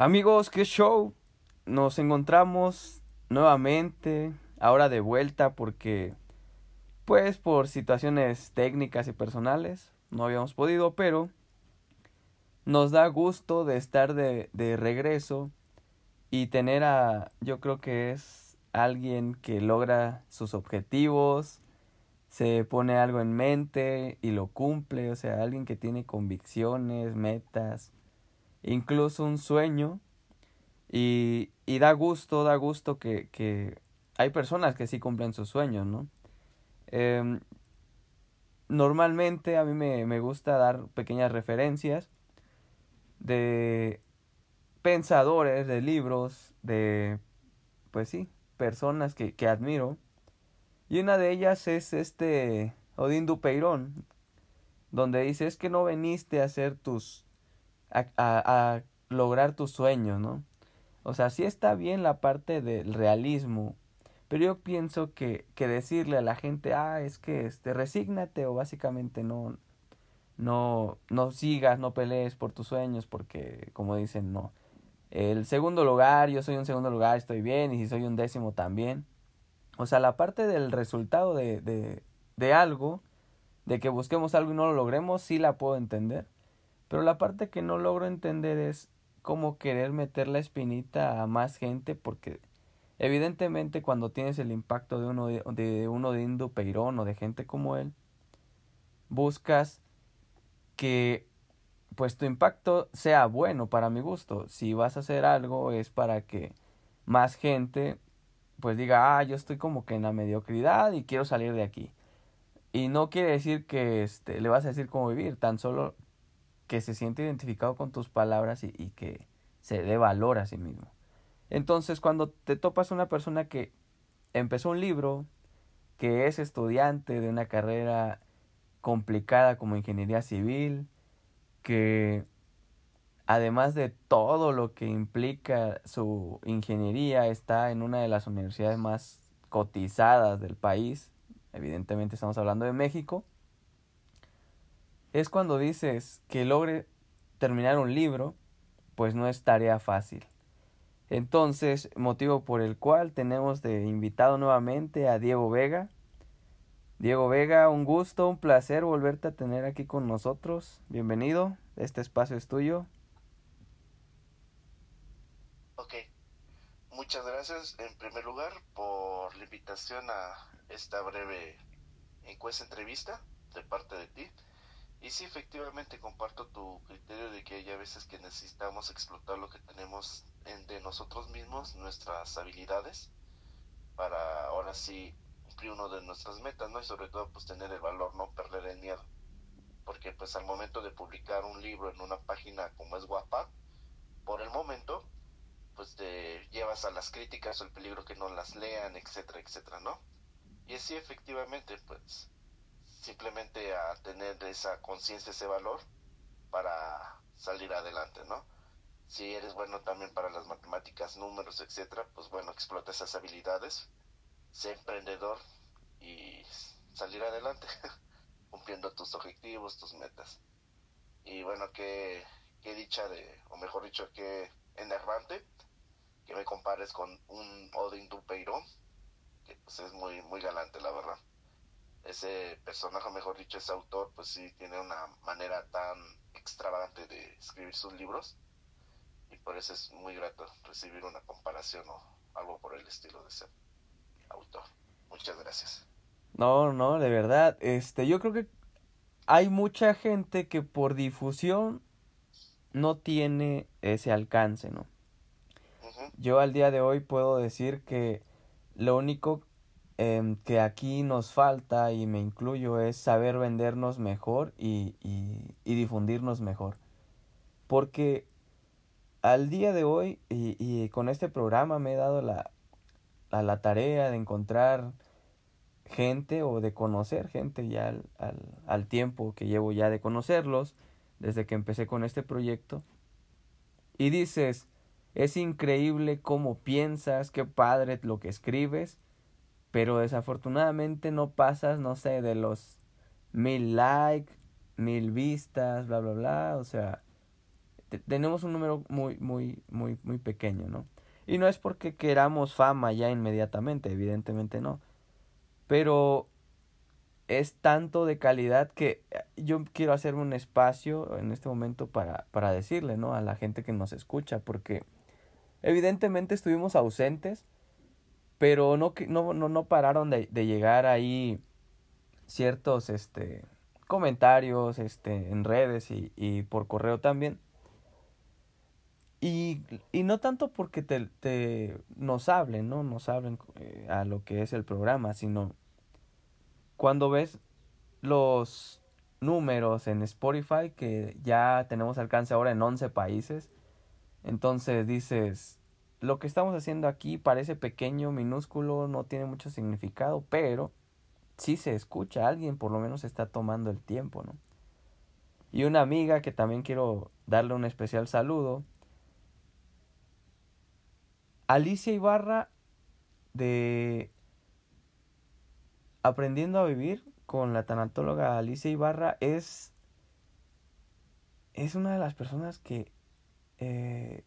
Amigos, qué show. Nos encontramos nuevamente, ahora de vuelta porque, pues, por situaciones técnicas y personales, no habíamos podido, pero nos da gusto de estar de, de regreso y tener a, yo creo que es alguien que logra sus objetivos, se pone algo en mente y lo cumple, o sea, alguien que tiene convicciones, metas, incluso un sueño. Y, y da gusto, da gusto que, que, hay personas que sí cumplen sus sueños, ¿no? Eh, normalmente a mí me, me gusta dar pequeñas referencias de pensadores, de libros, de, pues sí, personas que, que admiro. Y una de ellas es este Odín Dupeirón, donde dice, es que no veniste a hacer tus a, a, lograr tus sueños, ¿no? O sea, sí está bien la parte del realismo, pero yo pienso que, que decirle a la gente, ah, es que este, resígnate o básicamente no, no, no sigas, no pelees por tus sueños, porque como dicen, no. El segundo lugar, yo soy un segundo lugar, estoy bien, y si soy un décimo también. O sea, la parte del resultado de, de, de algo, de que busquemos algo y no lo logremos, sí la puedo entender. Pero la parte que no logro entender es cómo querer meter la espinita a más gente porque evidentemente cuando tienes el impacto de uno de, de uno de Indo Peirón o de gente como él buscas que pues tu impacto sea bueno para mi gusto. Si vas a hacer algo es para que más gente pues diga ah yo estoy como que en la mediocridad y quiero salir de aquí y no quiere decir que este le vas a decir cómo vivir tan solo que se siente identificado con tus palabras y, y, que se dé valor a sí mismo. Entonces, cuando te topas una persona que empezó un libro, que es estudiante de una carrera complicada como ingeniería civil, que además de todo lo que implica su ingeniería, está en una de las universidades más cotizadas del país, evidentemente estamos hablando de México, es cuando dices que logre terminar un libro, pues no es tarea fácil. Entonces, motivo por el cual tenemos de invitado nuevamente a Diego Vega. Diego Vega, un gusto, un placer volverte a tener aquí con nosotros. Bienvenido, este espacio es tuyo. Ok, muchas gracias en primer lugar por la invitación a esta breve encuesta entrevista de parte de ti. Y sí, efectivamente comparto tu criterio de que hay a veces que necesitamos explotar lo que tenemos en, de nosotros mismos, nuestras habilidades, para ahora sí cumplir uno de nuestras metas, ¿no? Y sobre todo pues tener el valor, no perder el miedo. Porque pues al momento de publicar un libro en una página como es Guapa, por el momento, pues te llevas a las críticas o el peligro que no las lean, etcétera, etcétera, ¿no? Y así efectivamente, pues simplemente a tener esa conciencia, ese valor para salir adelante, ¿no? Si eres bueno también para las matemáticas, números, etcétera, pues bueno, explota esas habilidades, sé emprendedor y salir adelante, cumpliendo tus objetivos, tus metas. Y bueno, qué, qué dicha de, o mejor dicho, qué enervante que me compares con un Odin Dupeirón, que pues es muy, muy galante, la verdad ese personaje, mejor dicho, ese autor, pues sí tiene una manera tan extravagante de escribir sus libros y por eso es muy grato recibir una comparación o algo por el estilo de ese autor. Muchas gracias. No, no, de verdad, este, yo creo que hay mucha gente que por difusión no tiene ese alcance, ¿no? Uh -huh. Yo al día de hoy puedo decir que lo único eh, que aquí nos falta, y me incluyo, es saber vendernos mejor y, y, y difundirnos mejor. Porque al día de hoy, y, y, con este programa me he dado la, la tarea de encontrar gente o de conocer gente ya al, al, al tiempo que llevo ya de conocerlos, desde que empecé con este proyecto. Y dices, es increíble cómo piensas, qué padre lo que escribes, pero desafortunadamente no pasas, no sé, de los mil likes, mil vistas, bla, bla, bla, o sea, tenemos un número muy, muy, muy, muy pequeño, ¿no? Y no es porque queramos fama ya inmediatamente, evidentemente no. Pero es tanto de calidad que eh, yo quiero hacer un espacio en este momento para, para decirle, ¿no? A la gente que nos escucha, porque evidentemente estuvimos ausentes, pero no, no, no, no pararon de, de llegar ahí ciertos este, comentarios este, en redes y, y por correo también. Y, y no tanto porque te, te nos hablen, ¿no? Nos hablen eh, a lo que es el programa, sino cuando ves los números en Spotify, que ya tenemos alcance ahora en 11 países, entonces dices, lo que estamos haciendo aquí parece pequeño, minúsculo, no tiene mucho significado, pero sí se escucha, alguien por lo menos está tomando el tiempo, ¿no? Y una amiga que también quiero darle un especial saludo, Alicia Ibarra de Aprendiendo a vivir con la tanatóloga Alicia Ibarra es, es una de las personas que eh,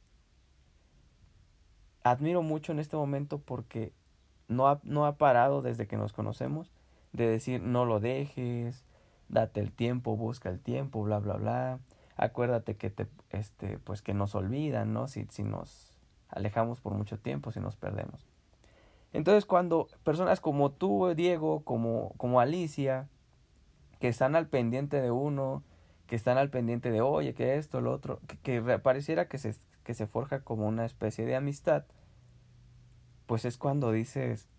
admiro mucho en este momento porque no ha, no ha parado desde que nos conocemos de decir no lo dejes, date el tiempo, busca el tiempo, bla bla bla. Acuérdate que te este pues que nos olvidan, ¿no? Si, si nos alejamos por mucho tiempo, si nos perdemos. Entonces cuando personas como tú, Diego, como, como Alicia, que están al pendiente de uno, que están al pendiente de, oye, que esto, lo otro, que, pareciera que se, que se forja como una especie de amistad, pues es cuando dices,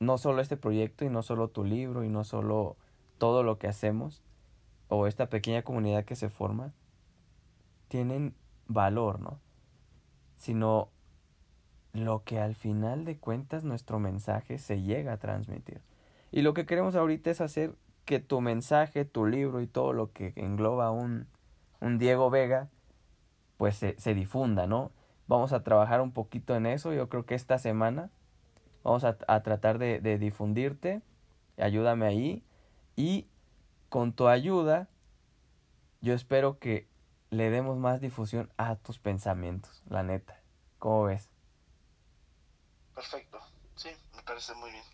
no solo este proyecto y no solo tu libro y no solo todo lo que hacemos, o esta pequeña comunidad que se forma, tienen valor, ¿no? Sino lo que al final de cuentas nuestro mensaje se llega a transmitir. Y lo que queremos ahorita es hacer que tu mensaje, tu libro y todo lo que engloba un, un Diego Vega, pues se, se, difunda, ¿no? Vamos a trabajar un poquito en eso. Yo creo que esta semana vamos a, a tratar de, de difundirte. Ayúdame ahí. Y con tu ayuda, yo espero que le demos más difusión a tus pensamientos, la neta. ¿Cómo ves? Perfecto, sí, me parece muy bien.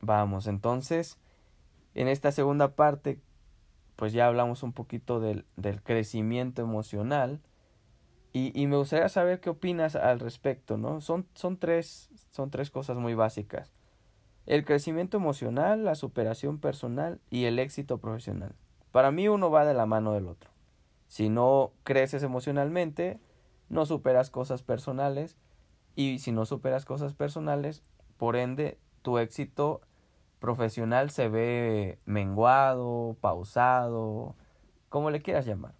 Vamos, entonces, en esta segunda parte, pues ya hablamos un poquito del, del crecimiento emocional. Y, y, me gustaría saber qué opinas al respecto, ¿no? Son, son, tres, son tres cosas muy básicas. El crecimiento emocional, la superación personal y el éxito profesional. Para mí uno va de la mano del otro. Si no creces emocionalmente, no superas cosas personales y si no superas cosas personales, por ende, tu éxito profesional se ve menguado, pausado, como le quieras llamar.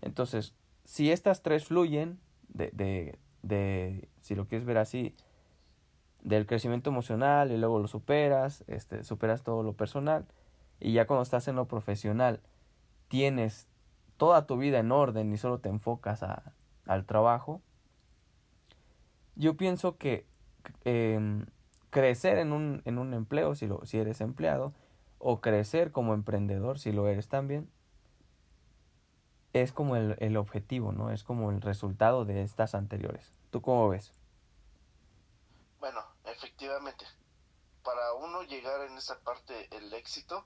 Entonces, si estas tres fluyen, de, de, de, si lo quieres ver así, del crecimiento emocional y luego lo superas, este, superas todo lo personal, y ya cuando estás en lo profesional, tienes toda tu vida en orden y solo te enfocas a, al trabajo, yo pienso que eh, crecer en un, en un empleo, si, lo, si eres empleado, o crecer como emprendedor, si lo eres también, es como el, el objetivo, ¿no? Es como el resultado de estas anteriores. ¿Tú cómo ves? Bueno, efectivamente, para uno llegar en esa parte el éxito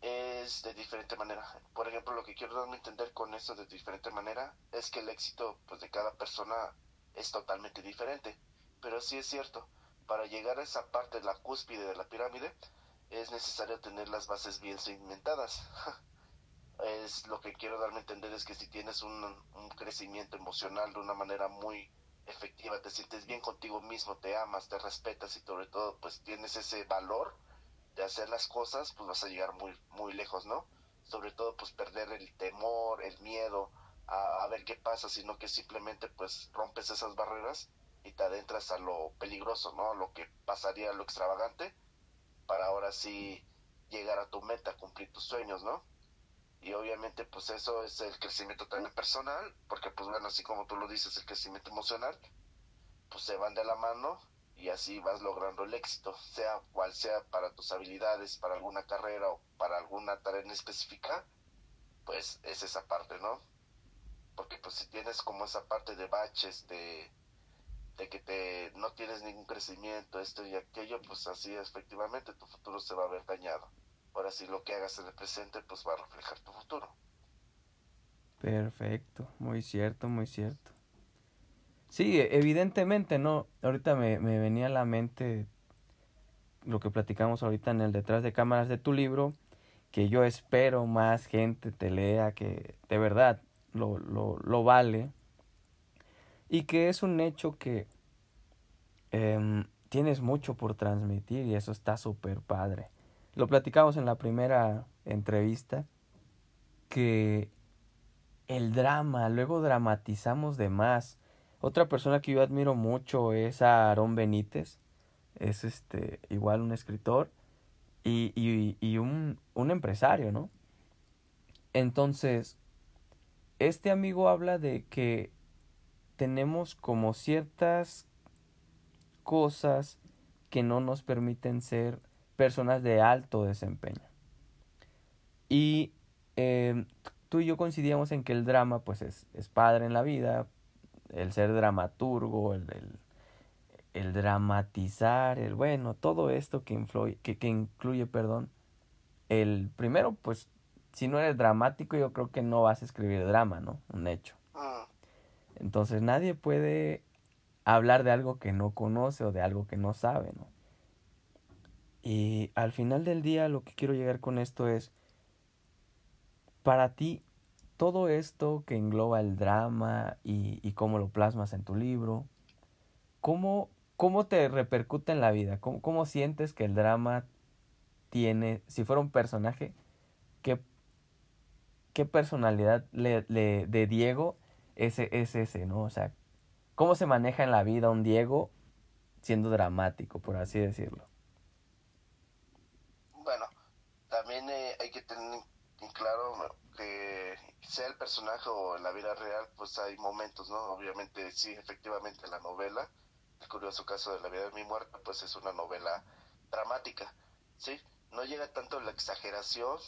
es de diferente manera. Por ejemplo, lo que quiero darme a entender con esto de diferente manera es que el éxito pues de cada persona es totalmente diferente. Pero sí es cierto, para llegar a esa parte la cúspide de la pirámide es necesario tener las bases bien cimentadas. es lo que quiero darme a entender es que si tienes un, un crecimiento emocional de una manera muy efectiva, te sientes bien contigo mismo, te amas, te respetas y sobre todo pues tienes ese valor de hacer las cosas, pues vas a llegar muy muy lejos, ¿no? Sobre todo pues perder el temor, el miedo, a, ver qué pasa, sino que simplemente pues rompes esas barreras y te adentras a lo peligroso, ¿no? Lo que pasaría, lo extravagante, para ahora sí llegar a tu meta, cumplir tus sueños, ¿no? Y obviamente pues eso es el crecimiento también personal, porque pues bueno, así como tú lo dices, el crecimiento emocional, pues se van de la mano y así vas logrando el éxito, sea cual sea para tus habilidades, para alguna carrera o para alguna tarea en específica, pues es esa parte, ¿no? porque pues si tienes como esa parte de baches, de, de que te no tienes ningún crecimiento, esto y aquello, pues así efectivamente tu futuro se va a ver dañado. Ahora sí lo que hagas en el presente pues va a reflejar tu futuro. Perfecto, muy cierto, muy cierto. Sí, evidentemente, ¿no? Ahorita me, me venía a la mente lo que platicamos ahorita en el detrás de cámaras de tu libro, que yo espero más gente te lea, que de verdad lo, lo, lo vale, y que es un hecho que eh, tienes mucho por transmitir y eso está súper padre. Lo platicamos en la primera entrevista, que el drama, luego dramatizamos de más. Otra persona que yo admiro mucho es a Aarón Benítez, es este igual un escritor y, y, y un, un empresario, ¿no? Entonces, este amigo habla de que tenemos como ciertas cosas que no nos permiten ser personas de alto desempeño. Y eh, tú y yo coincidíamos en que el drama pues es, es padre en la vida, el ser dramaturgo, el, el, el dramatizar, el bueno, todo esto que, influye, que, que incluye, perdón, el primero pues si no eres dramático yo creo que no vas a escribir drama, ¿no? Un hecho. Entonces nadie puede hablar de algo que no conoce o de algo que no sabe, ¿no? Y al final del día lo que quiero llegar con esto es, para ti, todo esto que engloba el drama y, cómo lo plasmas en tu libro, ¿cómo, cómo te repercute en la vida? ¿Cómo, ¿Cómo sientes que el drama tiene, si fuera un personaje, qué, qué personalidad le, le, de Diego ese es ese, ¿no? O sea, cómo se maneja en la vida un Diego siendo dramático, por así decirlo. Bueno, también eh, hay que tener en claro que sea el personaje o en la vida real, pues hay momentos, ¿no? Obviamente, sí, efectivamente, la novela, el curioso caso de la vida de mi muerte, pues es una novela dramática, ¿sí? No llega tanto la exageración,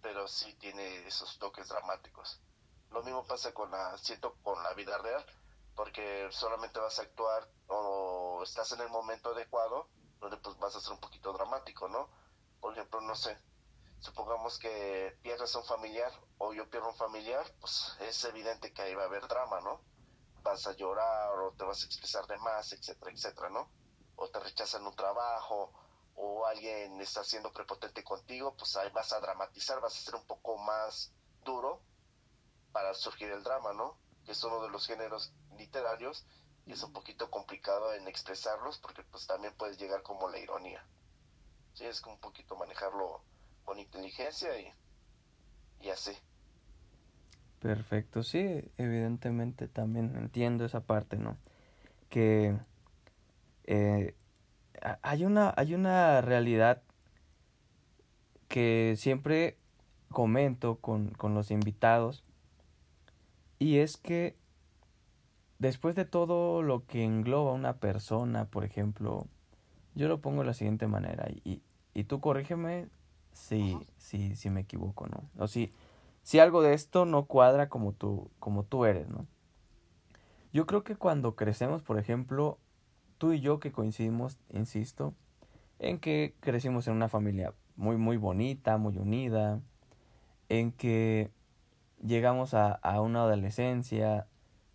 pero sí tiene esos toques dramáticos. Lo mismo pasa con la, siento con la vida real, porque solamente vas a actuar o estás en el momento adecuado, donde pues vas a ser un poquito dramático, ¿no? Por ejemplo, no sé, supongamos que pierdes a un familiar o yo pierdo un familiar, pues es evidente que ahí va a haber drama, ¿no? Vas a llorar o te vas a expresar de más, etcétera, etcétera, ¿no? O te rechazan un trabajo o alguien está siendo prepotente contigo, pues ahí vas a dramatizar, vas a ser un poco más duro para surgir el drama, ¿no? Que es uno de los géneros literarios y es un poquito complicado en expresarlos porque pues también puedes llegar como la ironía. Sí, es un poquito manejarlo con inteligencia y, y así. Perfecto, sí, evidentemente también entiendo esa parte, ¿no? Que eh, hay una, hay una realidad que siempre comento con, con los invitados y es que después de todo lo que engloba una persona, por ejemplo, yo lo pongo de la siguiente manera y, y tú corrígeme si, si, si me equivoco, ¿no? O si, si algo de esto no cuadra como tú, como tú eres, ¿no? Yo creo que cuando crecemos, por ejemplo, tú y yo que coincidimos, insisto, en que crecimos en una familia muy, muy bonita, muy unida, en que llegamos a, a una adolescencia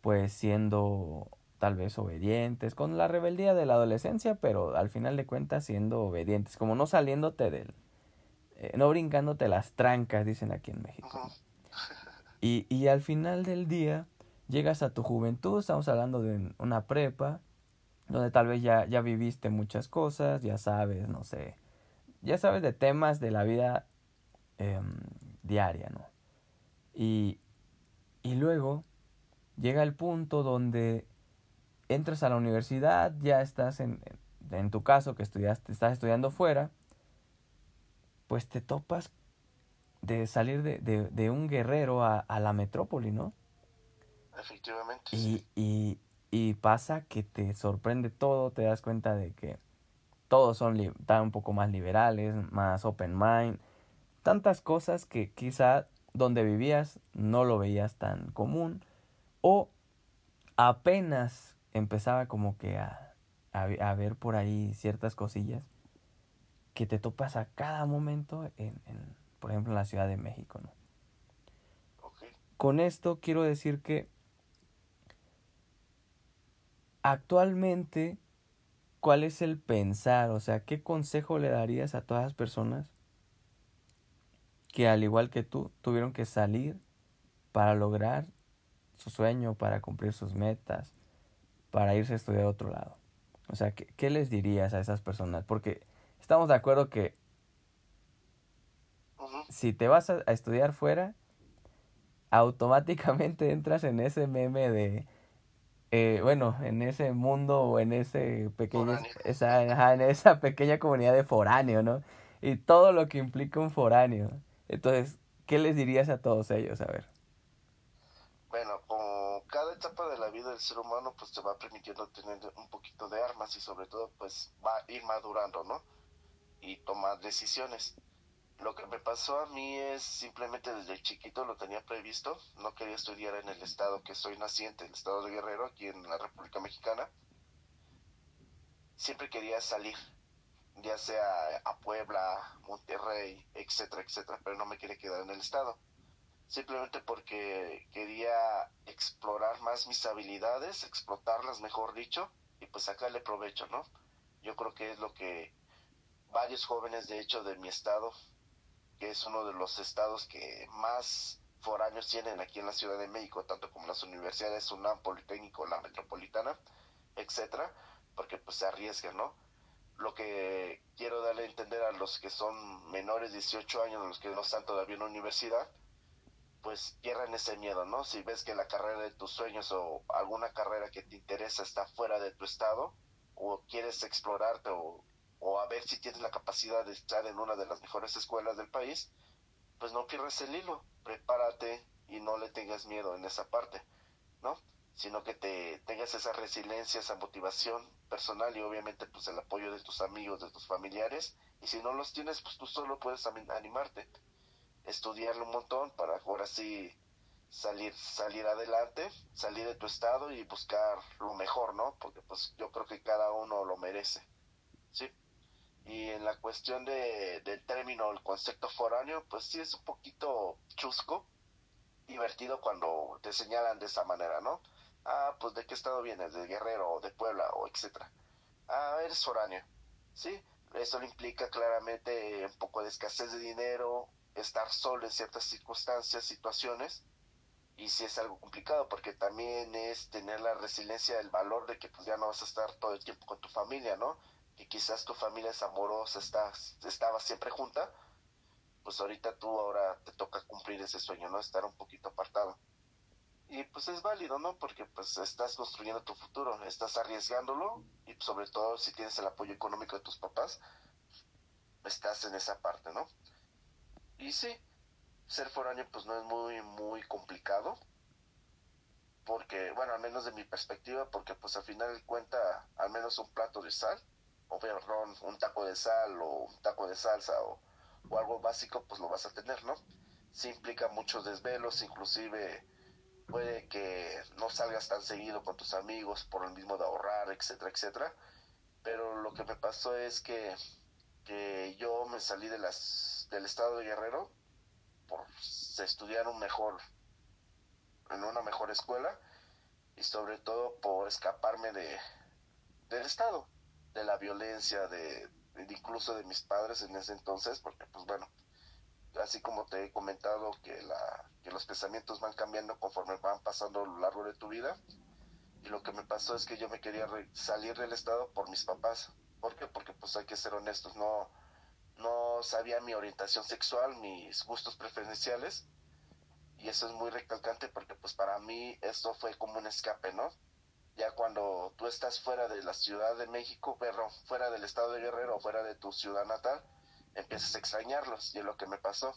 pues siendo tal vez obedientes, con la rebeldía de la adolescencia, pero al final de cuentas siendo obedientes, como no saliéndote del, eh, no brincándote las trancas, dicen aquí en México. Y, y al final del día llegas a tu juventud, estamos hablando de una prepa, donde tal vez ya, ya viviste muchas cosas, ya sabes, no sé, ya sabes de temas de la vida eh, diaria, ¿no? Y, y luego llega el punto donde entras a la universidad, ya estás en, en tu caso que estudiaste, estás estudiando fuera, pues te topas de salir de, de, de un guerrero a, a, la metrópoli, ¿no? Efectivamente. Y, sí. y, y, pasa que te sorprende todo, te das cuenta de que todos son tan un poco más liberales, más open mind, tantas cosas que quizá donde vivías no lo veías tan común o apenas empezaba como que a, a, ver por ahí ciertas cosillas que te topas a cada momento en, en por ejemplo, en la Ciudad de México, ¿no? Con esto quiero decir que actualmente, ¿cuál es el pensar? O sea, ¿qué consejo le darías a todas las personas que al igual que tú tuvieron que salir para lograr su sueño, para cumplir sus metas, para irse a estudiar a otro lado? O sea, ¿qué, qué les dirías a esas personas? Porque estamos de acuerdo que si te vas a, estudiar fuera, automáticamente entras en ese meme de, eh, bueno, en ese mundo o en ese pequeño, esa, en esa pequeña comunidad de foráneo, ¿no? Y todo lo que implica un foráneo. Entonces, ¿qué les dirías a todos ellos? A ver. Bueno, como cada etapa de la vida del ser humano, pues te va permitiendo tener un poquito de armas y sobre todo, pues va a ir madurando, ¿no? Y tomar decisiones. Lo que me pasó a mí es simplemente desde chiquito lo tenía previsto, no quería estudiar en el estado que soy naciente, el estado de Guerrero, aquí en la República Mexicana. Siempre quería salir, ya sea a Puebla, Monterrey, etcétera, etcétera, pero no me quería quedar en el estado. Simplemente porque quería explorar más mis habilidades, explotarlas, mejor dicho, y pues sacarle provecho, ¿no? Yo creo que es lo que varios jóvenes, de hecho, de mi estado que es uno de los estados que más foráneos tienen aquí en la Ciudad de México, tanto como las universidades UNAM, Politécnico, la Metropolitana, etcétera, porque pues se arriesgan, ¿no? Lo que quiero darle a entender a los que son menores de 18 años, los que no están todavía en la universidad, pues pierdan ese miedo, ¿no? Si ves que la carrera de tus sueños o alguna carrera que te interesa está fuera de tu estado, o quieres explorarte o o a ver si tienes la capacidad de estar en una de las mejores escuelas del país, pues no pierdas el hilo, prepárate y no le tengas miedo en esa parte, ¿no? Sino que te tengas esa resiliencia, esa motivación personal y obviamente pues el apoyo de tus amigos, de tus familiares, y si no los tienes, pues tú solo puedes animarte, estudiarlo un montón para ahora sí salir salir adelante, salir de tu estado y buscar lo mejor, ¿no? Porque pues yo creo que cada uno lo merece. ¿Sí? Y en la cuestión de, del término, el concepto foráneo, pues sí es un poquito chusco, divertido cuando te señalan de esa manera, ¿no? Ah, pues de qué estado vienes, de Guerrero o de Puebla o etcétera. Ah, eres foráneo, ¿sí? Eso implica claramente un poco de escasez de dinero, estar solo en ciertas circunstancias, situaciones, y sí es algo complicado porque también es tener la resiliencia, el valor de que pues ya no vas a estar todo el tiempo con tu familia, ¿no? Que quizás tu familia es amorosa, estás, estaba siempre junta, pues ahorita tú ahora te toca cumplir ese sueño, ¿no? Estar un poquito apartado. Y pues es válido, ¿no? Porque pues estás construyendo tu futuro, estás arriesgándolo y sobre todo si tienes el apoyo económico de tus papás, estás en esa parte, ¿no? Y sí, ser foráneo pues no es muy, muy complicado, porque, bueno, al menos de mi perspectiva, porque pues al final cuenta al menos un plato de sal, o perdón, un taco de sal o un taco de salsa o, algo básico, pues lo vas a tener, ¿no? Sí implica muchos desvelos, inclusive puede que no salgas tan seguido con tus amigos por el mismo de ahorrar, etcétera, etcétera. Pero lo que me pasó es que, que yo me salí de las, del estado de Guerrero por estudiar un mejor, en una mejor escuela y sobre todo por escaparme de, del estado de la violencia de, incluso de mis padres en ese entonces, porque pues bueno, así como te he comentado que, la, que los pensamientos van cambiando conforme van pasando a lo largo de tu vida, y lo que me pasó es que yo me quería salir del estado por mis papás. ¿Por qué? Porque pues hay que ser honestos, no, no sabía mi orientación sexual, mis gustos preferenciales, y eso es muy recalcante porque pues para mí esto fue como un escape, ¿no? Ya cuando tú estás fuera de la Ciudad de México, pero fuera del estado de Guerrero, fuera de tu ciudad natal, empiezas a extrañarlos y es lo que me pasó.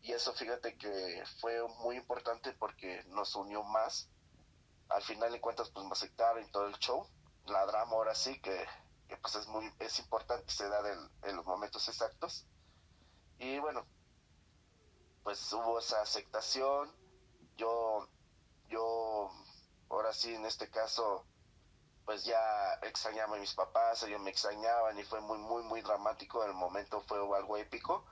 Y eso fíjate que fue muy importante porque nos unió más. Al final de cuentas pues me aceptaron y todo el show. La drama ahora sí que, pues es muy es importante se da en los momentos exactos. Y bueno, pues hubo esa aceptación. Yo yo ahora sí, en este caso, pues ya extrañaba a mis papás, ellos me extrañaban y fue muy, muy, muy dramático. El momento fue algo épico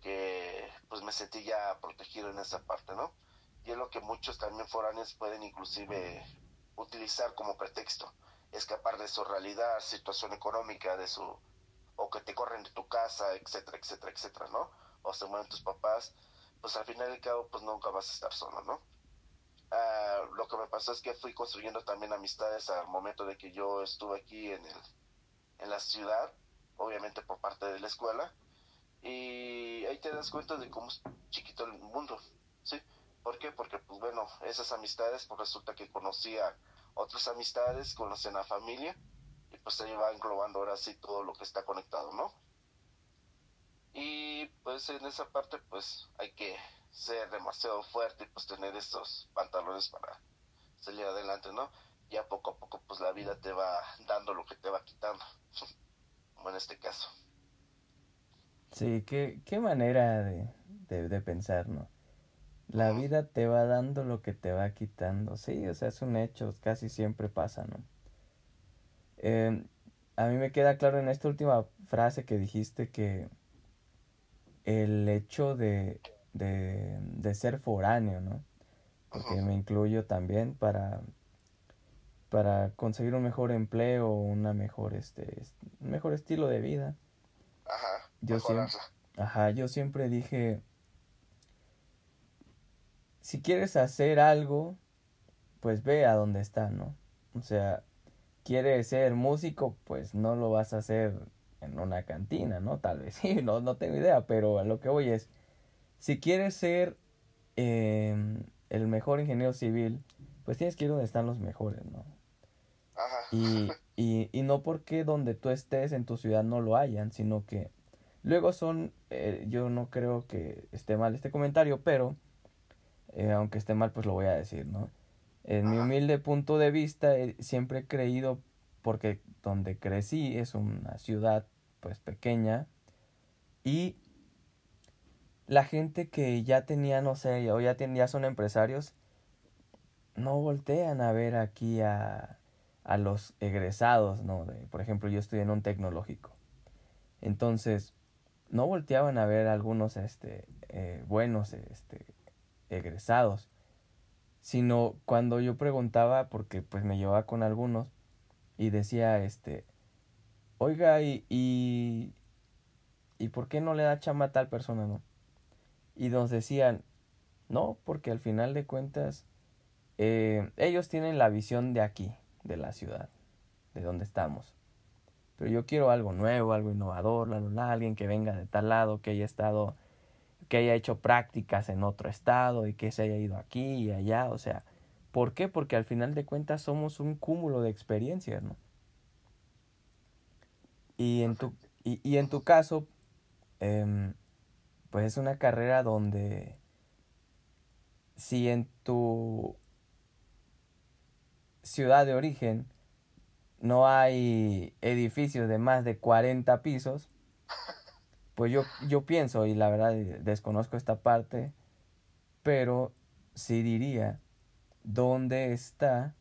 que pues me sentí ya protegido en esa parte, ¿no? Y es lo que muchos también foráneos pueden inclusive utilizar como pretexto, escapar de su realidad, situación económica, de su o que te corren de tu casa, etcétera, etcétera, etcétera, ¿no? O se mueren tus papás, pues al final y al cabo pues nunca vas a estar solo, ¿no? Ah, lo que me pasó es que fui construyendo también amistades al momento de que yo estuve aquí en, el, en la ciudad, obviamente por parte de la escuela, y ahí te das cuenta de cómo es chiquito el mundo, ¿sí? ¿Por qué? Porque, pues bueno, esas amistades, pues resulta que conocía otras amistades, conocen a familia, y pues se va englobando ahora sí todo lo que está conectado, ¿no? Y pues en esa parte, pues hay que ser demasiado fuerte y pues tener estos pantalones para salir adelante, ¿no? Ya poco a poco pues la vida te va dando lo que te va quitando, como en este caso. Sí, qué, qué manera de, de, pensar, ¿no? La vida te va dando lo que te va quitando, sí, o sea, es un hecho, casi siempre pasa, ¿no? Em, a mí me queda claro en esta última frase que dijiste que el hecho de de, de ser foráneo, ¿no? Porque me incluyo también para, para conseguir un mejor empleo, una mejor, este, un mejor estilo de vida. Ajá, yo siempre, ajá, yo siempre dije, si quieres hacer algo, pues ve a donde está, ¿no? O sea, quieres ser músico, pues no lo vas a hacer en una cantina, ¿no? Tal vez sí, no, no tengo idea, pero a lo que voy es, si quieres ser em, el mejor ingeniero civil, pues tienes que ir donde están los mejores, ¿no? Y, y, y no porque donde tú estés en tu ciudad no lo hayan, sino que luego son, eh, yo no creo que esté mal este comentario, pero eh, aunque esté mal, pues lo voy a decir, ¿no? En mi humilde punto de vista, siempre he creído, porque donde crecí es una ciudad pues pequeña y la gente que ya tenía, no sé, o ya, ya son empresarios, no voltean a ver aquí a, a los egresados, ¿no? De, por ejemplo, yo estoy en un tecnológico. Entonces, no volteaban a ver a algunos este, eh, buenos este, egresados, sino cuando yo preguntaba, porque pues me llevaba con algunos, y decía, este, oiga, y, y, ¿y por qué no le da chamba a tal persona, no? Y nos decían, no, porque al final de cuentas eh, ellos tienen la visión de aquí, de la ciudad, de donde estamos. Pero yo quiero algo nuevo, algo innovador, alguien que venga de tal lado, que haya estado, que haya hecho prácticas en otro estado y que se haya ido aquí y allá. O sea, ¿por qué? Porque al final de cuentas somos un cúmulo de experiencias, ¿no? Y en tu, y, y en tu caso, eh, pues es una carrera donde si en tu ciudad de origen no hay edificios de más de 40 pisos, pues yo, yo pienso, y la verdad desconozco esta parte, pero sí diría, ¿dónde está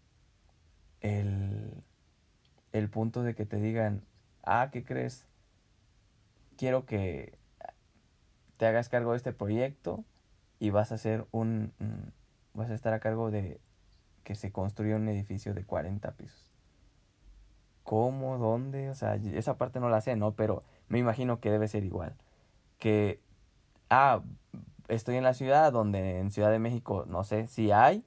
el, el punto de que te digan, ah, ¿qué crees? Quiero que te hagas cargo de este proyecto y vas a hacer un, vas a estar a cargo de que se construya un edificio de 40 pisos. ¿Cómo? ¿Dónde? O sea, esa parte no la sé, ¿no? Pero me imagino que debe ser igual. Que, ah, estoy en la ciudad donde en Ciudad de México no sé si hay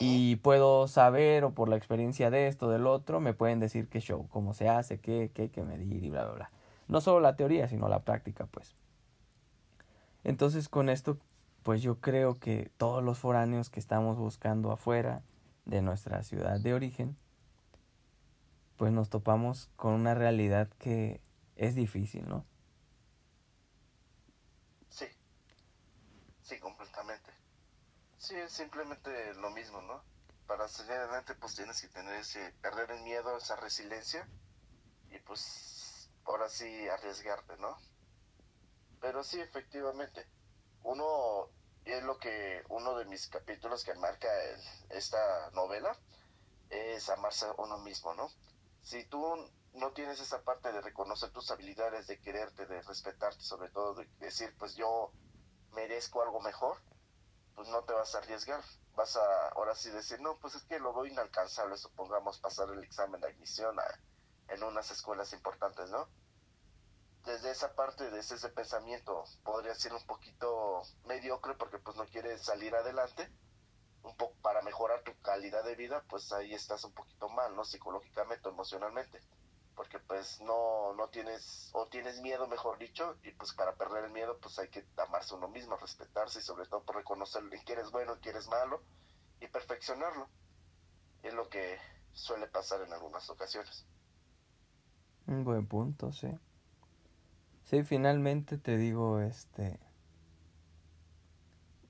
y puedo saber o por la experiencia de esto, del otro, me pueden decir qué show, cómo se hace, qué, qué hay que medir y bla, bla, bla. No solo la teoría, sino la práctica, pues. Entonces con esto, pues yo creo que todos los foráneos que estamos buscando afuera de nuestra ciudad de origen, pues nos topamos con una realidad que es difícil, ¿no? Sí, sí, completamente. Sí, es simplemente lo mismo, ¿no? Para salir adelante pues tienes que tener ese, perder el miedo, esa resiliencia y pues ahora sí arriesgarte, ¿no? Pero sí, efectivamente, uno es lo que uno de mis capítulos que marca esta novela es amarse a uno mismo, ¿no? Si tú no tienes esa parte de reconocer tus habilidades, de quererte, de respetarte, sobre todo de decir, pues yo merezco algo mejor, pues no te vas a arriesgar. Vas a ahora sí decir, no, pues es que lo doy inalcanzable, supongamos pasar el examen de admisión en unas escuelas importantes, ¿no? Desde esa parte, desde ese pensamiento, podría ser un poquito mediocre porque pues no quieres salir adelante, un poco para mejorar tu calidad de vida, pues ahí estás un poquito mal, ¿no? Psicológicamente emocionalmente porque pues no, no tienes, o tienes miedo, mejor dicho, y pues para perder el miedo pues hay que amarse uno mismo, respetarse y sobre todo por reconocer en qué eres bueno y qué eres malo y perfeccionarlo. Es lo que suele pasar en algunas ocasiones. Un buen punto, sí. Sí, finalmente te digo, este...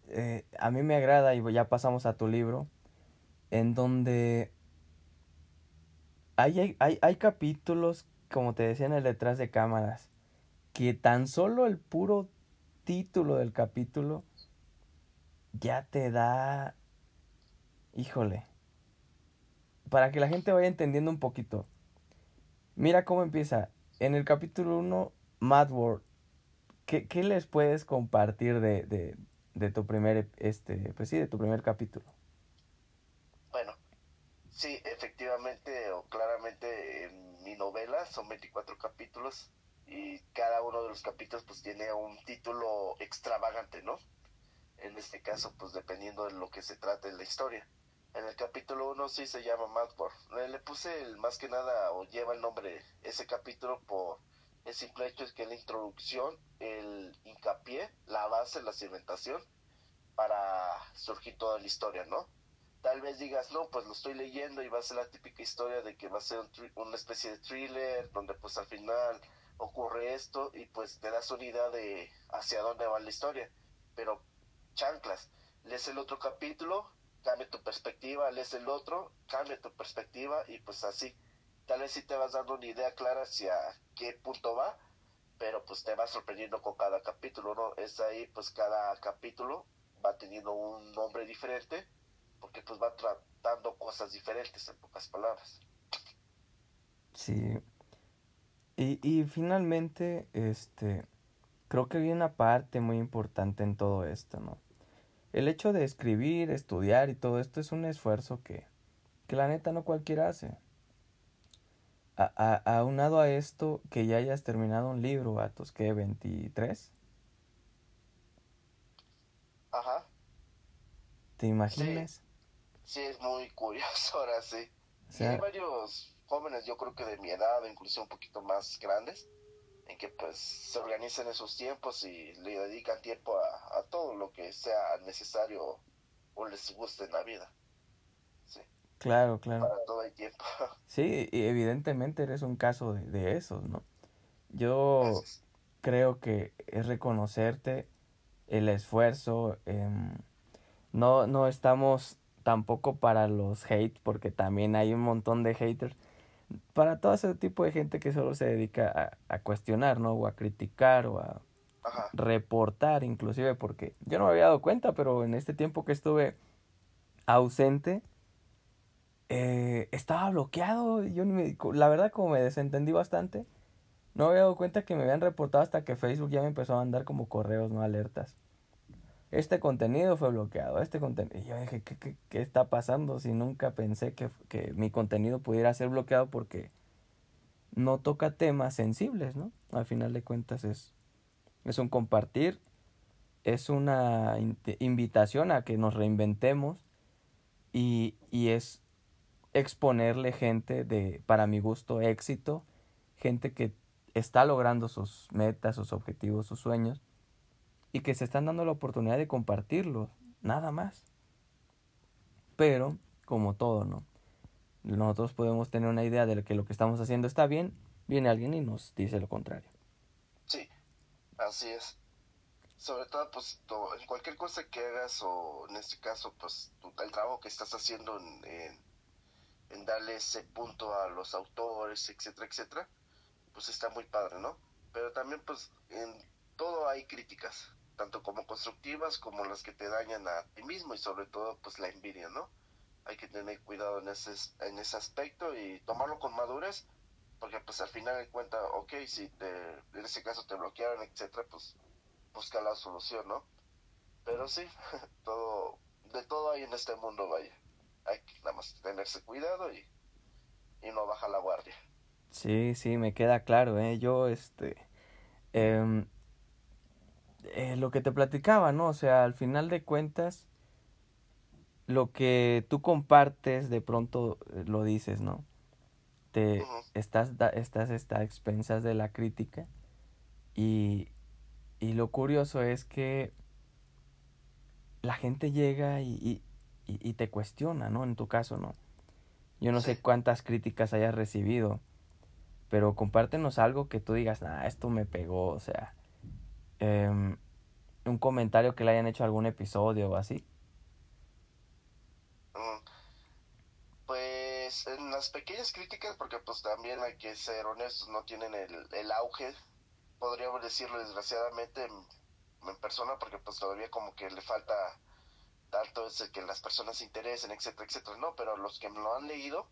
Eh, a mí me agrada, y ya pasamos a tu libro, en donde hay, hay, hay capítulos, como te decía en el detrás de cámaras, que tan solo el puro título del capítulo ya te da... Híjole. Para que la gente vaya entendiendo un poquito. Mira cómo empieza. En el capítulo 1, Mad. ¿Qué, ¿Qué, les puedes compartir de, de, de tu primer, este, pues sí, de tu primer capítulo? Sí, efectivamente o claramente en mi novela son 24 capítulos y cada uno de los capítulos pues tiene un título extravagante, ¿no? En este caso pues dependiendo de lo que se trate la historia. En el capítulo 1 sí se llama Madbor. Le puse el, más que nada o lleva el nombre ese capítulo por el simple hecho es que la introducción, el hincapié, la base, la cimentación para surgir toda la historia, ¿no? tal vez digas, no, pues lo estoy leyendo y va a ser la típica historia de que va a ser una especie de thriller donde pues al final ocurre esto y pues te das una idea de hacia dónde va la historia. Pero chanclas, lees el otro capítulo, cambia tu perspectiva, lees el otro, cambia tu perspectiva y pues así. Tal vez sí te vas dando una idea clara hacia qué punto va, pero pues te vas sorprendiendo con cada capítulo, ¿no? Es ahí pues cada capítulo va teniendo un nombre diferente porque pues va tratando cosas diferentes en pocas palabras. Sí. Y, y finalmente, este, creo que hay una parte muy importante en todo esto, ¿no? El hecho de escribir, estudiar y todo esto es un esfuerzo que, que la neta no cualquiera hace. A, a, aunado a esto, que ya hayas terminado un libro, a tus que 23. Ajá. ¿Te imaginas? sí es muy curioso ahora sí. hay varios jóvenes, yo creo que de mi edad, incluso un poquito más grandes, en que pues se organizan esos tiempos y le dedican tiempo a, todo lo que sea necesario o les guste en la vida. Claro, claro. Para todo el tiempo. Sí, y evidentemente eres un caso de, de esos, ¿no? Yo creo que es reconocerte el esfuerzo. no, no estamos tampoco para los hate, porque también hay un montón de haters. Para todo ese tipo de gente que solo se dedica a, cuestionar, ¿no? O a criticar o a reportar, inclusive, porque yo no me había dado cuenta, pero en este tiempo que estuve ausente, eh, estaba bloqueado. Yo la verdad, como me desentendí bastante, no había dado cuenta que me habían reportado hasta que Facebook ya me empezó a mandar como correos, no alertas este contenido fue bloqueado, este contenido... Y yo dije, ¿qué, qué, qué está pasando? Si nunca pensé que, que, mi contenido pudiera ser bloqueado porque no toca temas sensibles, ¿no? Al final de cuentas es, es un compartir, es una invitación a que nos reinventemos y, y es exponerle gente de, para mi gusto, éxito, gente que está logrando sus metas, sus objetivos, sus sueños y que se están dando la oportunidad de compartirlo, nada más. Pero, como todo, ¿no? Nosotros podemos tener una idea de que lo que estamos haciendo está bien, viene alguien y nos dice lo contrario. Sí, así es. Sobre todo, pues, en cualquier cosa que hagas, o en este caso, pues, el trabajo que estás haciendo en, en darle ese punto a los autores, etcétera, etcétera, pues está muy padre, ¿no? Pero también, pues, en todo hay críticas tanto como constructivas como las que te dañan a ti mismo y sobre todo pues la envidia, ¿no? Hay que tener cuidado en ese, en ese aspecto y tomarlo con madurez, porque pues al final de cuentas, ok, si te, en ese caso te bloquearon, etcétera, pues busca la solución, ¿no? Pero sí, todo, de todo hay en este mundo, vaya. Hay que nada más tenerse cuidado y, y no baja la guardia. Sí, sí, me queda claro, ¿eh? Yo, este, eh, eh, lo que te platicaba, ¿no? O sea, al final de cuentas, lo que tú compartes, de pronto eh, lo dices, ¿no? Te estás, estás, estás a expensas de la crítica y, y lo curioso es que la gente llega y, y, y, te cuestiona, ¿no? En tu caso, ¿no? Yo no sé cuántas críticas hayas recibido, pero compártenos algo que tú digas, ah, esto me pegó, o sea, eh, un comentario que le hayan hecho algún episodio o así. Mm, pues en las pequeñas críticas, porque pues también hay que ser honestos, no tienen el, el auge, podríamos decirlo desgraciadamente en, persona, porque pues todavía como que le falta tanto ese que las personas se interesen, etcétera, etcétera, no, pero los que me lo han leído,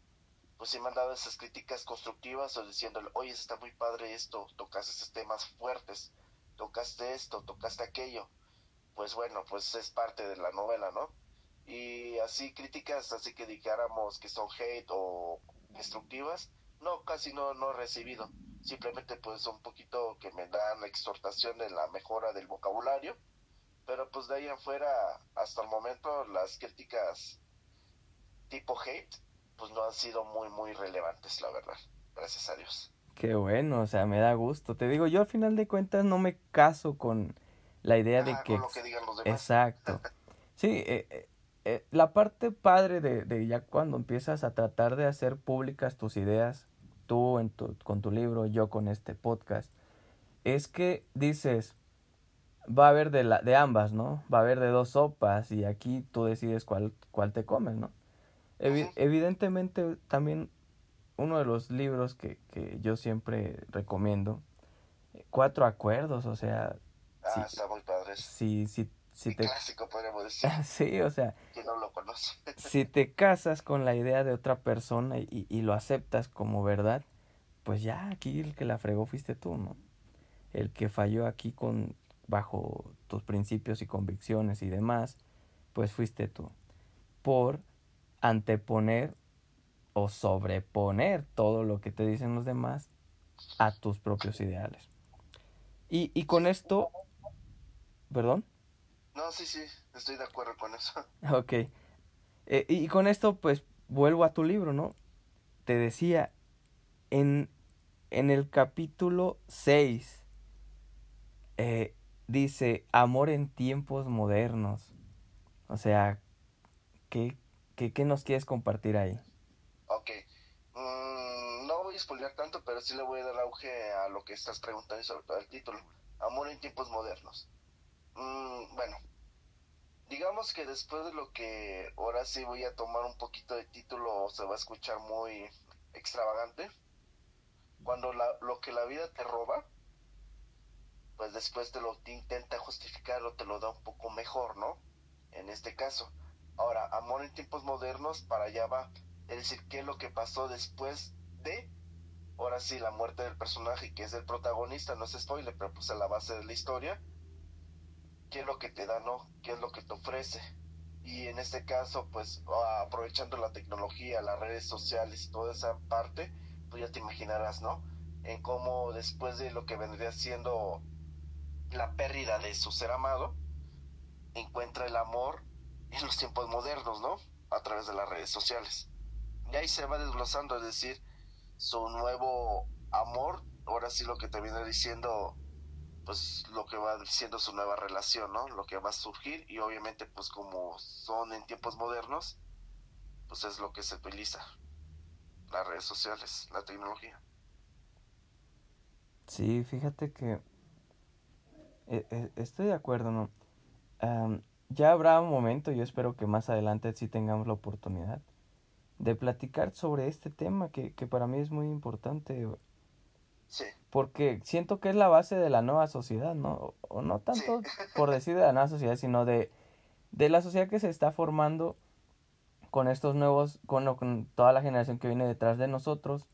pues sí me han dado esas críticas constructivas o diciéndole, oye, está muy padre esto, tocas esos temas fuertes, tocaste esto, tocaste aquello, pues bueno, pues es parte de la novela, ¿no? Y así críticas, así que dijéramos que son hate o destructivas, no, casi no, no he recibido. Simplemente pues un poquito que me dan exhortación en la mejora del vocabulario, pero pues de ahí afuera, hasta el momento, las críticas tipo hate, pues no han sido muy, muy relevantes, la verdad. Gracias a Dios. Qué bueno, o sea, me da gusto. Te digo, yo al final de cuentas no me caso con la idea de que... Exacto. sí, eh, eh, eh, la parte padre de, de, ya cuando empiezas a tratar de hacer públicas tus ideas, tú en tu, con tu libro, yo con este podcast, es que dices, va a haber de, la, de ambas, ¿no? Va a haber de dos sopas y aquí tú decides cuál, cuál te comes, ¿no? evidentemente también uno de los libros que, que yo siempre recomiendo, Cuatro Acuerdos, o sea... Ah, está muy padre. Si, si, si te... clásico, podríamos decir. sí, o sea... Que no lo conoce. si te casas con la idea de otra persona y, y lo aceptas como verdad, pues ya aquí el que la fregó fuiste tú, ¿no? El que falló aquí con bajo tus principios y convicciones y demás, pues fuiste tú. Por anteponer o sobreponer todo lo que te dicen los demás a tus propios ideales. Y, y con esto, ¿perdón? No, sí, sí, estoy de acuerdo con eso. Ok. Eh, y con esto, pues, vuelvo a tu libro, ¿no? Te decía, en, en el capítulo 6, eh, dice, amor en tiempos modernos. O sea, ¿qué, qué, qué nos quieres compartir ahí? Ok. Mm, no voy a spoiler tanto, pero sí le voy a dar auge a lo que estás preguntando y sobre todo el título. Amor en tiempos modernos. Mm, bueno, digamos que después de lo que ahora sí voy a tomar un poquito de título, se va a escuchar muy extravagante. Cuando lo que la vida te roba, pues después te lo te intenta justificar o te lo da un poco mejor, ¿no? En este caso. Ahora, amor en tiempos modernos, para allá va es decir, qué es lo que pasó después de, ahora sí, la muerte del personaje que es el protagonista, no es spoiler, pero pues a la base de la historia, qué es lo que te da, ¿no? ¿Qué es lo que te ofrece? Y en este caso, pues aprovechando la tecnología, las redes sociales y toda esa parte, pues ya te imaginarás, ¿no? En cómo después de lo que vendría siendo la pérdida de su ser amado, encuentra el amor en los tiempos modernos, ¿no? A través de las redes sociales y ahí se va desglosando, es decir, su nuevo amor, ahora sí lo que te viene diciendo, pues lo que va diciendo su nueva relación, ¿no? Lo que va a surgir y obviamente pues como son en tiempos modernos, pues es lo que se utiliza, las redes sociales, la tecnología. Sí, fíjate que estoy de acuerdo, ¿no? ya habrá un momento, yo espero que más adelante sí tengamos la oportunidad de platicar sobre este tema que, que para mí es muy importante. Sí. Porque siento que es la base de la nueva sociedad, ¿no? O no tanto por decir de la nueva sociedad, sino de, de la sociedad que se está formando con estos nuevos, con, con toda la generación que viene detrás de nosotros.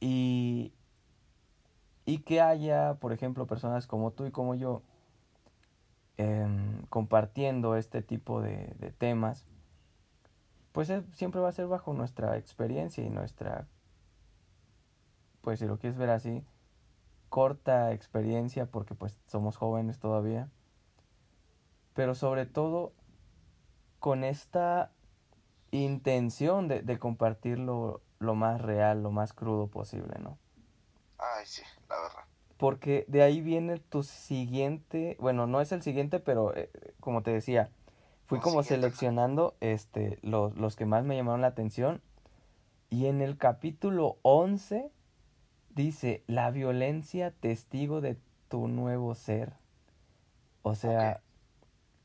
Y, y que haya, por ejemplo, personas como tú y como yo em, compartiendo este tipo de, temas, pues siempre va a ser bajo nuestra experiencia y nuestra, pues si lo quieres ver así, corta experiencia porque pues somos jóvenes todavía, pero sobre todo con esta intención de, de compartirlo lo más real, lo más crudo posible, ¿no? Ay, sí, la verdad. Porque de ahí viene tu siguiente, bueno, no es el siguiente, pero eh, como te decía, fui como seleccionando este los, los que más me llamaron la atención y en el capítulo 11 dice, la violencia testigo de tu nuevo ser. O sea,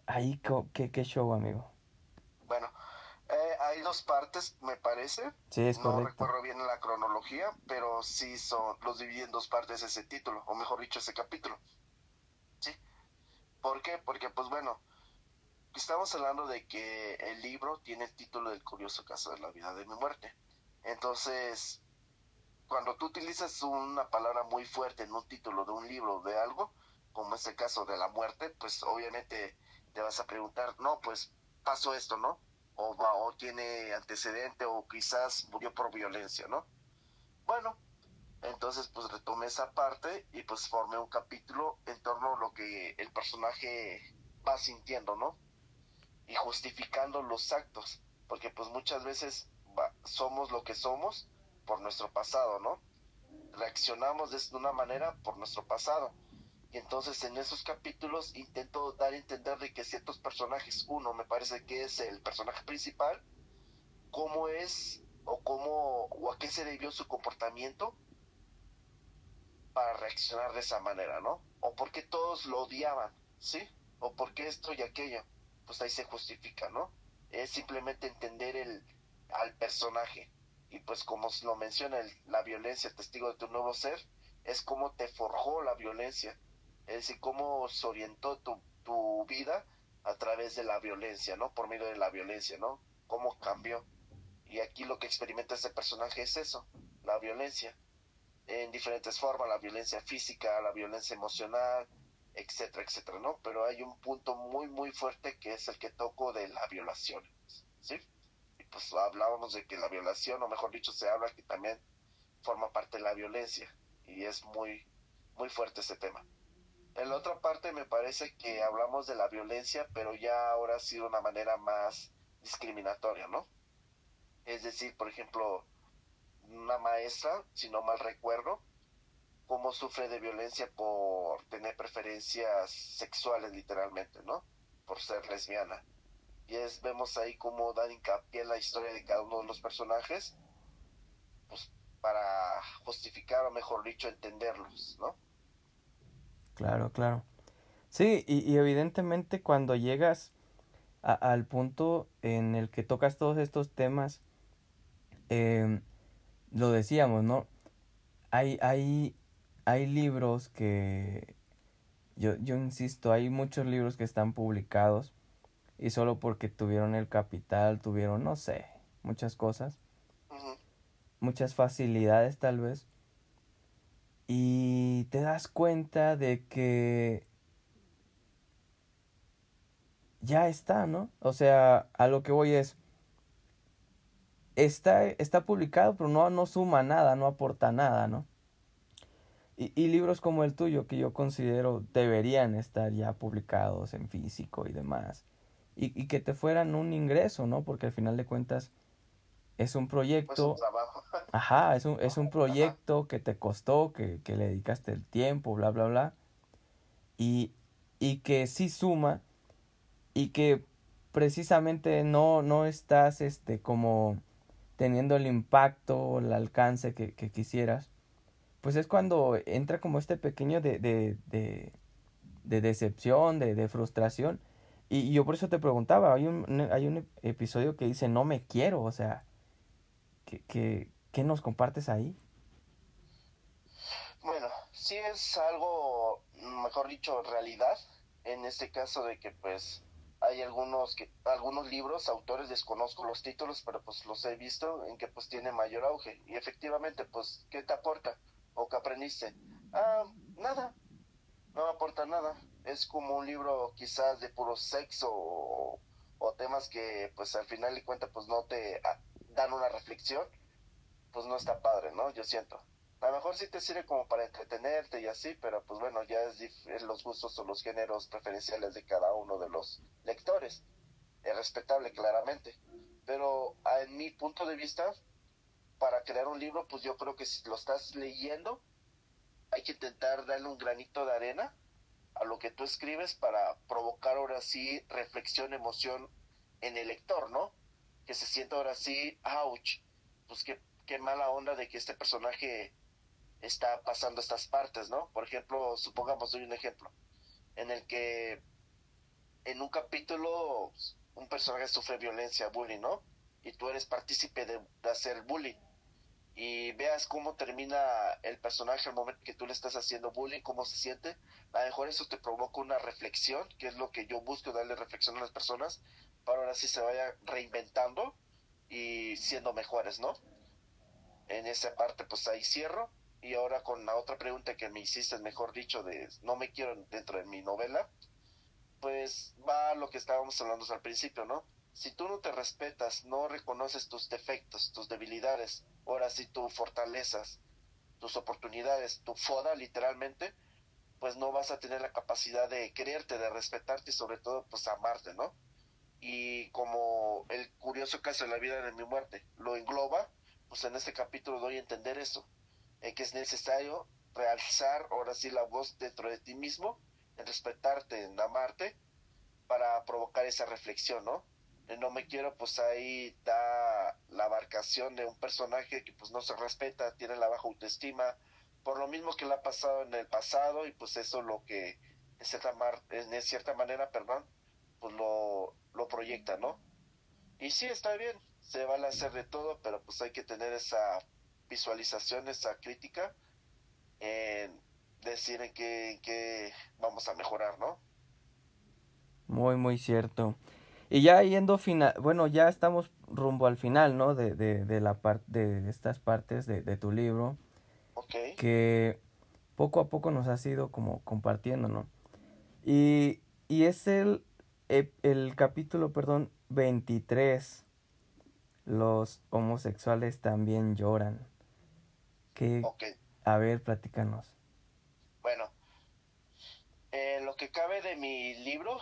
ahí qué, qué show, amigo dos partes, me parece. Sí, es no recuerdo bien la cronología, pero sí son, los dividí en dos partes ese título, o mejor dicho, ese capítulo. ¿Sí? ¿Por qué? Porque, pues bueno, estamos hablando de que el libro tiene el título del curioso caso de la vida de mi muerte. Entonces, cuando tú utilizas una palabra muy fuerte en un título de un libro de algo, como es el caso de la muerte, pues obviamente te vas a preguntar, no, pues pasó esto, ¿no? O, tiene antecedente o quizás murió por violencia, ¿no? Bueno, entonces pues retomé esa parte y pues formé un capítulo en torno a lo que el personaje va sintiendo, ¿no? Y justificando los actos, porque pues muchas veces somos lo que somos por nuestro pasado, ¿no? Reaccionamos de una manera por nuestro pasado y entonces en esos capítulos intento dar a entender de que ciertos personajes, uno me parece que es el personaje principal, cómo es o cómo o a qué se debió su comportamiento para reaccionar de esa manera, ¿no? O por qué todos lo odiaban, ¿sí? O por qué esto y aquello. Pues ahí se justifica, ¿no? Es simplemente entender el al personaje. Y pues como lo menciona la violencia, testigo de tu nuevo ser, es como te forjó la violencia es decir, cómo se orientó tu, tu vida a través de la violencia, ¿no? Por medio de la violencia, ¿no? Cómo cambió. Y aquí lo que experimenta este personaje es eso, la violencia, en diferentes formas, la violencia física, la violencia emocional, etcétera, etcétera, ¿no? Pero hay un punto muy, muy fuerte que es el que toco de la violación, ¿sí? Y pues hablábamos de que la violación, o mejor dicho, se habla que también forma parte de la violencia, y es muy, muy fuerte ese tema. En la otra parte me parece que hablamos de la violencia, pero ya ahora ha sido una manera más discriminatoria, ¿no? Es decir, por ejemplo, una maestra, si no mal recuerdo, cómo sufre de violencia por tener preferencias sexuales literalmente, ¿no? Por ser lesbiana. Y es, vemos ahí cómo dan hincapié en la historia de cada uno de los personajes, pues para justificar, o mejor dicho, entenderlos, ¿no? Claro, claro. Sí, y, evidentemente cuando llegas al punto en el que tocas todos estos temas, em, lo decíamos, ¿no? Hay, hay, hay libros que, yo, yo insisto, hay muchos libros que están publicados y solo porque tuvieron el capital, tuvieron, no sé, muchas cosas, muchas facilidades tal vez, y te das cuenta de que ya está, ¿no? O sea, a lo que voy es, está, está publicado, pero no, no suma nada, no aporta nada, ¿no? Y, y, libros como el tuyo, que yo considero deberían estar ya publicados en físico y demás, y, y que te fueran un ingreso, ¿no? Porque al final de cuentas es un proyecto... Ajá, es un, es un proyecto que te costó, que, que, le dedicaste el tiempo, bla, bla, bla. Y, y que sí suma y que precisamente no, no estás este, como teniendo el impacto, el alcance que, que quisieras, pues es cuando entra como este pequeño de, de, de, de decepción, de, de frustración. Y yo por eso te preguntaba, hay un, hay un episodio que dice no me quiero, o sea, ¿qué, qué, nos compartes ahí? sí es algo, mejor dicho, realidad, en este caso de que pues hay algunos que algunos libros autores desconozco los títulos pero pues los he visto en que pues tiene mayor auge. Y efectivamente pues qué te aporta o qué aprendiste ah nada. No aporta nada. Es como un libro quizás de puro sexo o, temas que pues al final de cuentas pues no te dan una reflexión pues no está padre no yo siento a lo mejor sí te sirve como para entretenerte y así, pero pues bueno, ya es, los gustos o los géneros preferenciales de cada uno de los lectores. Es respetable, claramente. Pero en mi punto de vista, para crear un libro, pues yo creo que si lo estás leyendo, hay que intentar darle un granito de arena a lo que tú escribes para provocar ahora sí reflexión, emoción en el lector, ¿no? Que se sienta ahora sí, ouch, pues qué, qué mala onda de que este personaje está pasando estas partes, ¿no? Por ejemplo, supongamos, doy un ejemplo, en el que en un capítulo un personaje sufre violencia, bullying, ¿no? Y tú eres partícipe de, hacer bullying. Y veas cómo termina el personaje al momento que tú le estás haciendo bullying, cómo se siente. A lo mejor eso te provoca una reflexión, que es lo que yo busco, darle reflexión a las personas, ahora sí se vaya reinventando y siendo mejores, ¿no? En esa parte, pues ahí cierro y ahora con la otra pregunta que me hiciste, mejor dicho, de no me quiero dentro de mi novela, pues va a lo que estábamos hablando al principio, ¿no? Si tú no te respetas, no reconoces tus defectos, tus debilidades, ahora sí tus fortalezas, tus oportunidades, tu foda literalmente, pues no vas a tener la capacidad de quererte, de respetarte y sobre todo pues amarte, ¿no? Y como el curioso caso de la vida de mi muerte lo engloba, pues en este capítulo doy a entender eso, en que es necesario realzar ahora sí la voz dentro de ti mismo, en respetarte, en amarte, para provocar esa reflexión, ¿no? No me quiero, pues ahí da la abarcación de un personaje que pues no se respeta, tiene la baja autoestima, por lo mismo que le ha pasado en el pasado y pues eso lo que en cierta, en cierta manera, perdón, pues lo, lo proyecta, ¿no? Y sí, está bien, se vale hacer de todo, pero pues hay que tener esa visualización, esa crítica, en decir en qué, vamos a mejorar, ¿no? Muy, muy cierto. Y ya yendo final, bueno, ya estamos rumbo al final, ¿no? De, de, la parte de estas partes de, tu libro. Ok. Que poco a poco nos has ido como compartiendo, ¿no? Y, y es el, el, capítulo, perdón, 23. Los homosexuales también lloran. A ver, platícanos. Bueno, eh, lo que cabe de mi libro,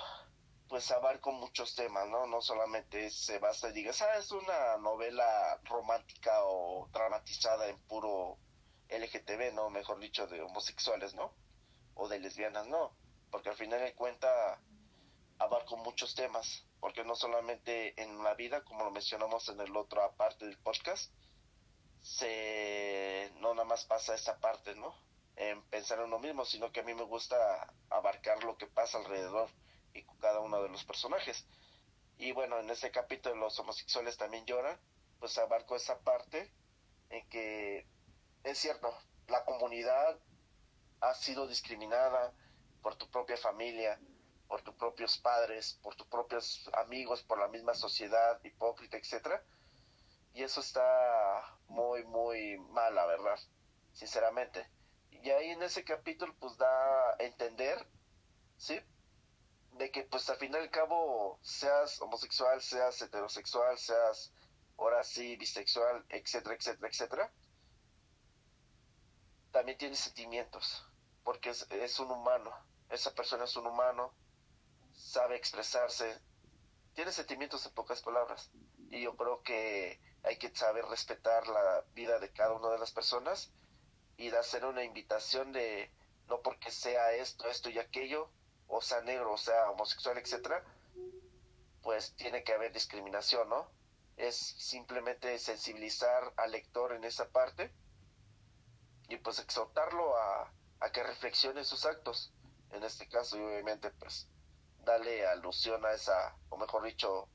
pues abarco muchos temas, ¿no? No solamente se basta y digas, ah, es una novela romántica o dramatizada en puro LGTB, ¿no? Mejor dicho, de homosexuales, ¿no? O de lesbianas, no. Porque al final de cuenta abarco muchos temas, porque no solamente en la vida, como lo mencionamos en el otro aparte del podcast, se no nada más pasa esa parte, ¿no? En pensar en uno mismo, sino que a mí me gusta abarcar lo que pasa alrededor y cada uno de los personajes. Y bueno, en este capítulo los homosexuales también lloran, pues abarco esa parte en que es cierto, la comunidad ha sido discriminada por tu propia familia, por tus propios padres, por tus propios amigos, por la misma sociedad hipócrita, etcétera y eso está muy, muy mal, la verdad, sinceramente. Y ahí en ese capítulo pues da a entender, ¿sí? De que pues al final y al cabo, seas homosexual, seas heterosexual, seas ahora sí bisexual, etcétera, etcétera, etcétera, también tiene sentimientos, porque es un humano, esa persona es un humano, sabe expresarse, tiene sentimientos en pocas palabras. Y yo creo que hay que saber respetar la vida de cada una de las personas y de hacer una invitación de no porque sea esto, esto y aquello, o sea negro, o sea homosexual, etcétera, pues tiene que haber discriminación, ¿no? Es simplemente sensibilizar al lector en esa parte y pues exhortarlo a, a que reflexione sus actos. En este caso, y obviamente, pues, darle alusión a esa, o mejor dicho,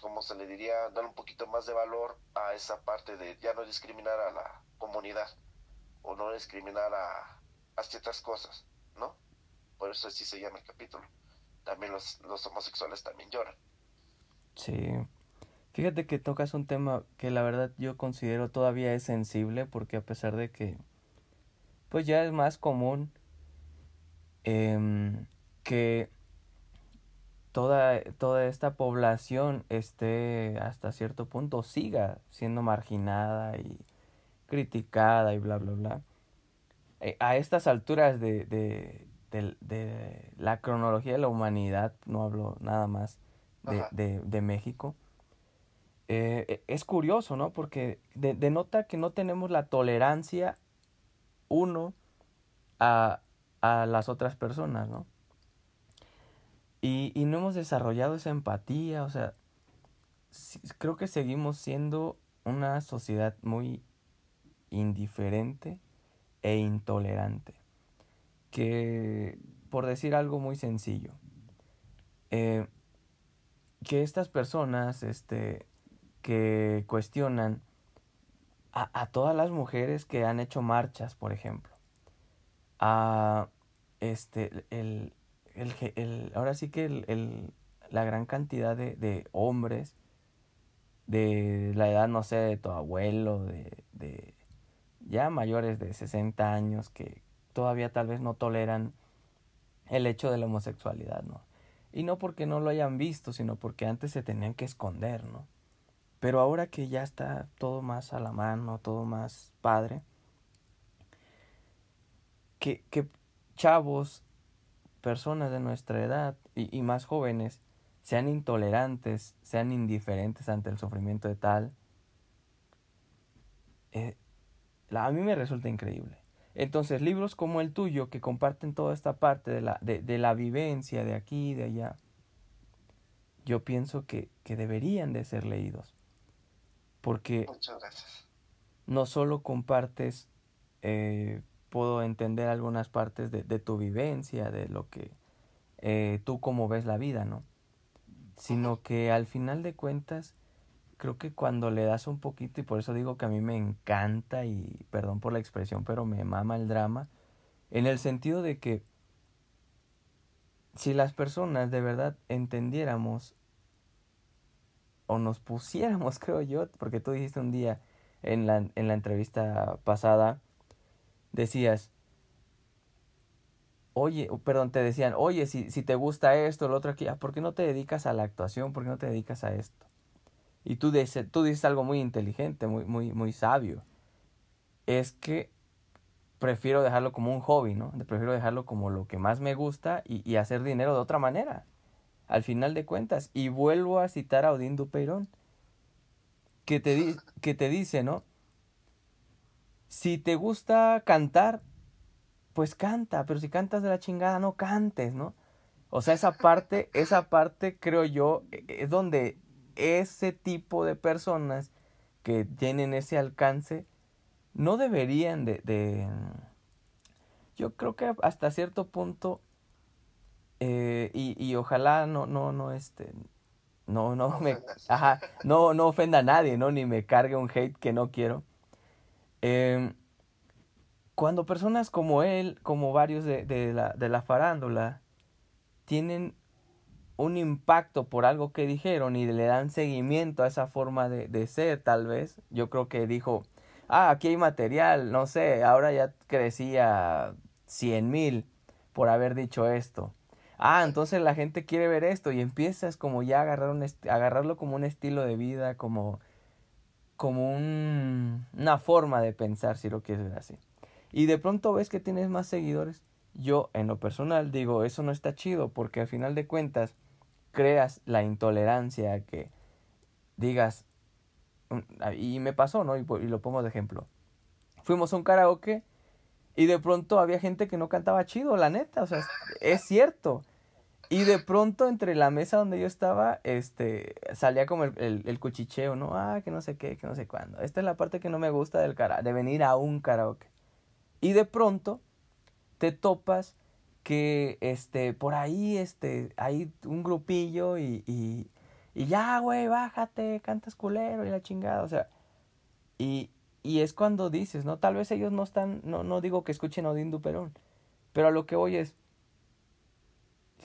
como se le diría, dar un poquito más de valor a esa parte de ya no discriminar a la comunidad. o no discriminar a, a ciertas cosas, ¿no? Por eso así se llama el capítulo. También los, los homosexuales también lloran. Sí. Fíjate que tocas un tema que la verdad yo considero todavía es sensible porque a pesar de que pues ya es más común eh, que toda, toda esta población esté hasta cierto punto siga siendo marginada y criticada y bla bla bla. Eh, a estas alturas de, de, de, de, la cronología de la humanidad, no hablo nada más de, de, de México, eh, es curioso, ¿no? Porque denota que no tenemos la tolerancia uno a, a las otras personas, ¿no? Y, y no hemos desarrollado esa empatía, o sea, creo que seguimos siendo una sociedad muy indiferente e intolerante. Que, por decir algo muy sencillo, eh, que estas personas este, que cuestionan a, a, todas las mujeres que han hecho marchas, por ejemplo, a este, el, el, el ahora sí que el, la gran cantidad de, de hombres de la edad, no sé, de tu abuelo, de, de ya mayores de 60 años que todavía tal vez no toleran el hecho de la homosexualidad, ¿no? Y no porque no lo hayan visto, sino porque antes se tenían que esconder, ¿no? Pero ahora que ya está todo más a la mano, todo más padre, que, que chavos, personas de nuestra edad y, y más jóvenes sean intolerantes, sean indiferentes ante el sufrimiento de tal, eh, a mí me resulta increíble. Entonces, libros como el tuyo, que comparten toda esta parte de la, de, de la vivencia de aquí y de allá, yo pienso que, que deberían de ser leídos. Porque no solo compartes, eh, puedo entender algunas partes de, de, tu vivencia, de lo que eh, tú como ves la vida, ¿no? Sino que al final de cuentas creo que cuando le das un poquito, y por eso digo que a mí me encanta, y perdón por la expresión, pero me mama el drama, en el sentido de que si las personas de verdad entendiéramos o nos pusiéramos, creo yo, porque tú dijiste un día en la, en la entrevista pasada, decías, oye, perdón, te decían, oye, si, si te gusta esto, lo otro aquí, ¿por qué no te dedicas a la actuación? ¿Por qué no te dedicas a esto? y tú dices, tú dices algo muy inteligente, muy, muy, muy sabio, es que prefiero dejarlo como un hobby, ¿no? Prefiero dejarlo como lo que más me gusta y, y hacer dinero de otra manera, al final de cuentas. Y vuelvo a citar a Odín Dupeirón, que te, que te dice, ¿no? Si te gusta cantar, pues canta, pero si cantas de la chingada, no cantes, ¿no? O sea, esa parte, esa parte creo yo, e, es donde ese tipo de personas que tienen ese alcance no deberían de, de yo creo que hasta cierto punto eh, y, y ojalá no no no este no no me ajá, no no ofenda a nadie no ni me cargue un hate que no quiero eh, cuando personas como él como varios de, la farándula tienen un impacto por algo que dijeron y le dan seguimiento a esa forma de, de, ser, tal vez. Yo creo que dijo, ah, aquí hay material, no sé, ahora ya crecía cien mil por haber dicho esto. Ah, entonces la gente quiere ver esto y empiezas como ya a agarrar un agarrarlo como un estilo de vida, como, como un, una forma de pensar, si lo quieres ver así. Y de pronto ves que tienes más seguidores. Yo, en lo personal, digo, eso no está chido porque al final de cuentas, creas la intolerancia, que digas, y me pasó, ¿no? Y, y, lo pongo de ejemplo. Fuimos a un karaoke y de pronto había gente que no cantaba chido, la neta, o sea, es cierto. Y de pronto entre la mesa donde yo estaba, este, salía como el, el, cuchicheo, ¿no? Ah, que no sé qué, que no sé cuándo. Esta es la parte que no me gusta del cara de venir a un karaoke. Y de pronto te topas que este por ahí este hay un grupillo y, y, y ya güey bájate cantas culero y la chingada o sea y y es cuando dices, ¿no? Tal vez ellos no están, no, no digo que escuchen a Odín Duperón, pero a lo que voy es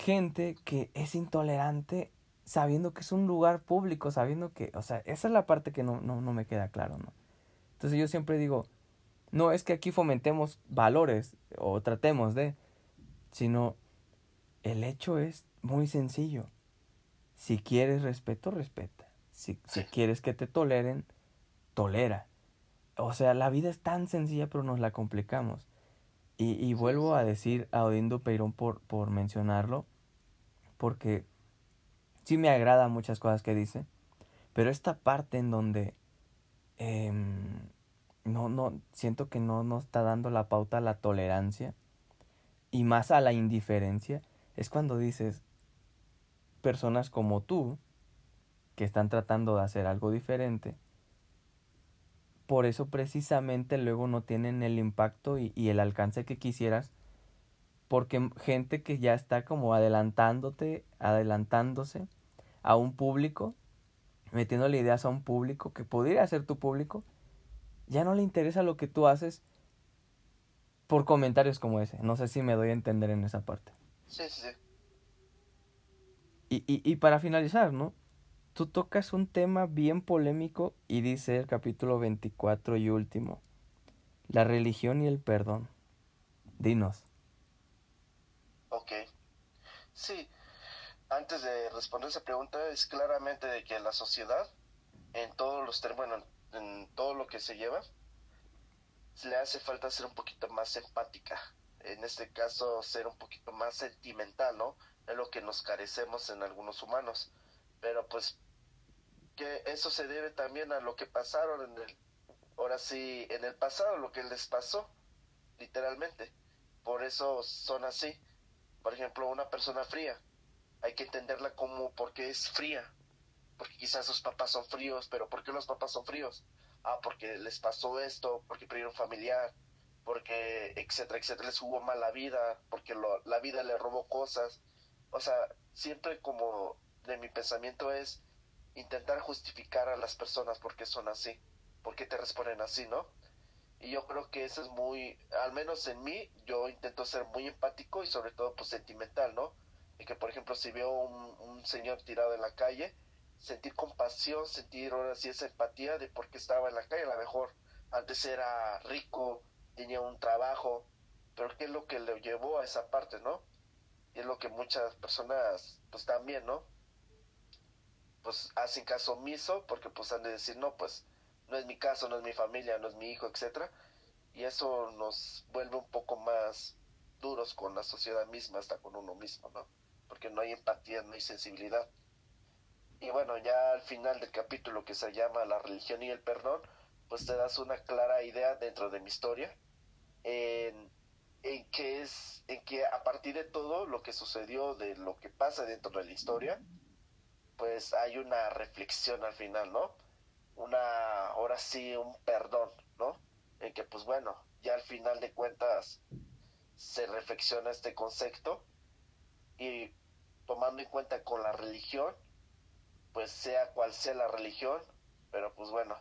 gente que es intolerante sabiendo que es un lugar público, sabiendo que, o sea, esa es la parte que no, no, no me queda claro, ¿no? Entonces yo siempre digo, no es que aquí fomentemos valores o tratemos de, sino el hecho es muy sencillo. Si quieres respeto, respeta. Si, si quieres que te toleren, tolera. O sea, la vida es tan sencilla, pero nos la complicamos. Y, y vuelvo a decir a Odindo Peirón por, por mencionarlo, porque sí me agrada muchas cosas que dice, pero esta parte en donde em, no, no, siento que no nos está dando la pauta a la tolerancia y más a la indiferencia, es cuando dices, personas como tú, que están tratando de hacer algo diferente, por eso precisamente luego no tienen el impacto y, y, el alcance que quisieras, porque gente que ya está como adelantándote, adelantándose a un público, metiéndole ideas a un público que podría ser tu público, ya no le interesa lo que tú haces por comentarios como ese. No sé si me doy a entender en esa parte. Sí, sí, sí. Y, y, y para finalizar, ¿no? Tú tocas un tema bien polémico y dice el capítulo 24 y último, la religión y el perdón. Dinos. Sí, antes de responder esa pregunta es claramente de que la sociedad, en todos los términos, en todo lo que se lleva, le hace falta ser un poquito más empática. En este caso, ser un poquito más sentimental, ¿no? Es lo que nos carecemos en algunos humanos. Pero pues que eso se debe también a lo que pasaron en el, ahora sí, en el pasado, lo que les pasó, literalmente. Por eso son así. Por ejemplo, una persona fría, hay que entenderla como porque es fría, porque quizás sus papás son fríos, pero ¿por qué los papás son fríos? Ah, porque les pasó esto, porque perdieron familiar, porque etcétera, etcétera, les hubo mala vida, porque lo, la vida le robó cosas. O sea, siempre como de mi pensamiento es intentar justificar a las personas porque son así, porque te responden así, ¿no? Y yo creo que eso es muy, al menos en mí, yo intento ser muy empático y sobre todo pues sentimental, ¿no? Y que por ejemplo si veo un, señor tirado en la calle, sentir compasión, sentir ahora sí esa empatía de por qué estaba en la calle, a lo mejor antes era rico, tenía un trabajo, pero qué es lo que le llevó a esa parte, ¿no? Y es lo que muchas personas pues también, ¿no? Pues hacen caso omiso porque pues han de decir, no, pues no es mi caso, no es mi familia, no es mi hijo, etcétera, y eso nos vuelve un poco más duros con la sociedad misma, hasta con uno mismo, ¿no? Porque no hay empatía, no hay sensibilidad. Y bueno, ya al final del capítulo que se llama La religión y el perdón, pues te das una clara idea dentro de mi historia en, en que es en que a partir de todo lo que sucedió de lo que pasa dentro de la historia pues hay una reflexión al final no una ahora sí un perdón no en que pues bueno ya al final de cuentas se reflexiona este concepto y tomando en cuenta con la religión pues sea cual sea la religión pero pues bueno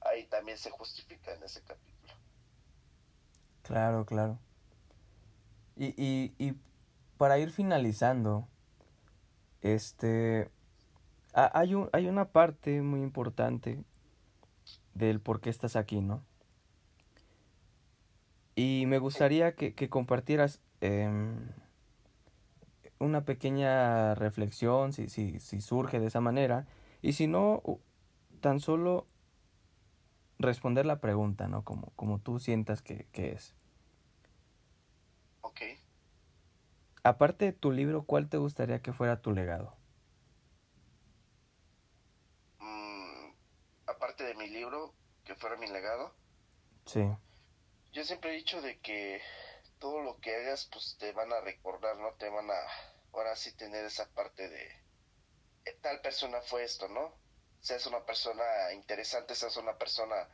ahí también se justifica en ese capítulo Claro, claro. Y, y, y para ir finalizando, este, hay, un, hay una parte muy importante del por qué estás aquí, ¿no? Y me gustaría que, que compartieras eh, una pequeña reflexión, si, si, si surge de esa manera, y si no, tan solo responder la pregunta, ¿no? Como, como tú sientas que, que es. Ok. Aparte de tu libro, ¿cuál te gustaría que fuera tu legado? Mm, aparte de mi libro, que fuera mi legado, Sí, yo siempre he dicho de que todo lo que hagas, pues te van a recordar, ¿no? Te van a, ahora sí, tener esa parte de, eh, tal persona fue esto, ¿no? Seas una persona interesante, seas una persona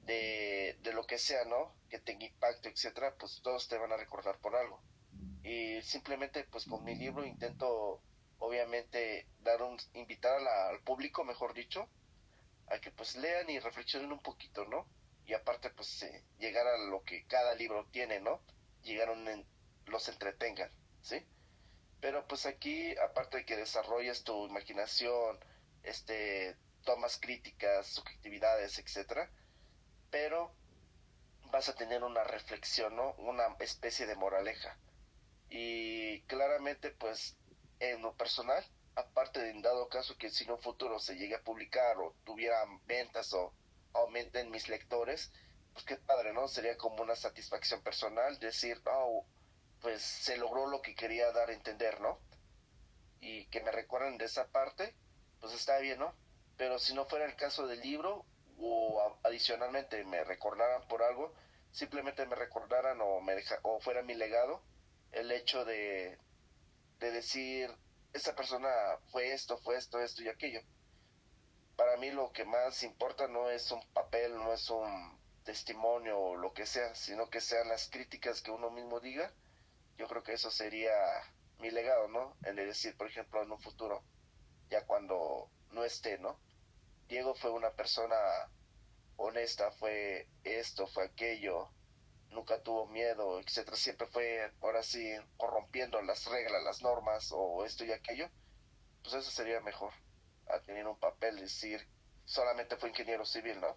de, de lo que sea, ¿no? Que tenga impacto, etcétera, pues todos te van a recordar por algo. Y simplemente, pues con mi libro intento, obviamente, dar un, invitar a la- al público, mejor dicho, a que pues lean y reflexionen un poquito, ¿no? y aparte pues llegar a lo que cada libro tiene, ¿no? Llegar a un, los entretengan, ¿sí? Pero pues aquí, aparte de que desarrolles tu imaginación, este, tomas críticas, subjetividades, etcétera, pero vas a tener una reflexión, ¿no? Una especie de moraleja. Y claramente, pues, en lo personal, aparte de en dado caso que si en un futuro se llegue a publicar o tuvieran ventas o aumenten mis lectores, pues qué padre, ¿no? Sería como una satisfacción personal decir, oh, pues se logró lo que quería dar a entender, ¿no? Y que me recuerden de esa parte, pues está bien, ¿no? Pero si no fuera el caso del libro o adicionalmente me recordaran por algo, simplemente me recordaran o, me deja, o fuera mi legado, el hecho de, de decir, esa persona fue esto, fue esto, esto y aquello. Para mí lo que más importa no es un papel, no es un testimonio o lo que sea, sino que sean las críticas que uno mismo diga. Yo creo que eso sería mi legado, ¿no? El de decir, por ejemplo, en un futuro, ya cuando no esté, ¿no? Diego fue una persona honesta, fue esto, fue aquello, nunca tuvo miedo, etcétera, siempre fue ahora sí corrompiendo las reglas, las normas o esto y aquello, pues eso sería mejor a tener un papel decir solamente fue ingeniero civil, ¿no?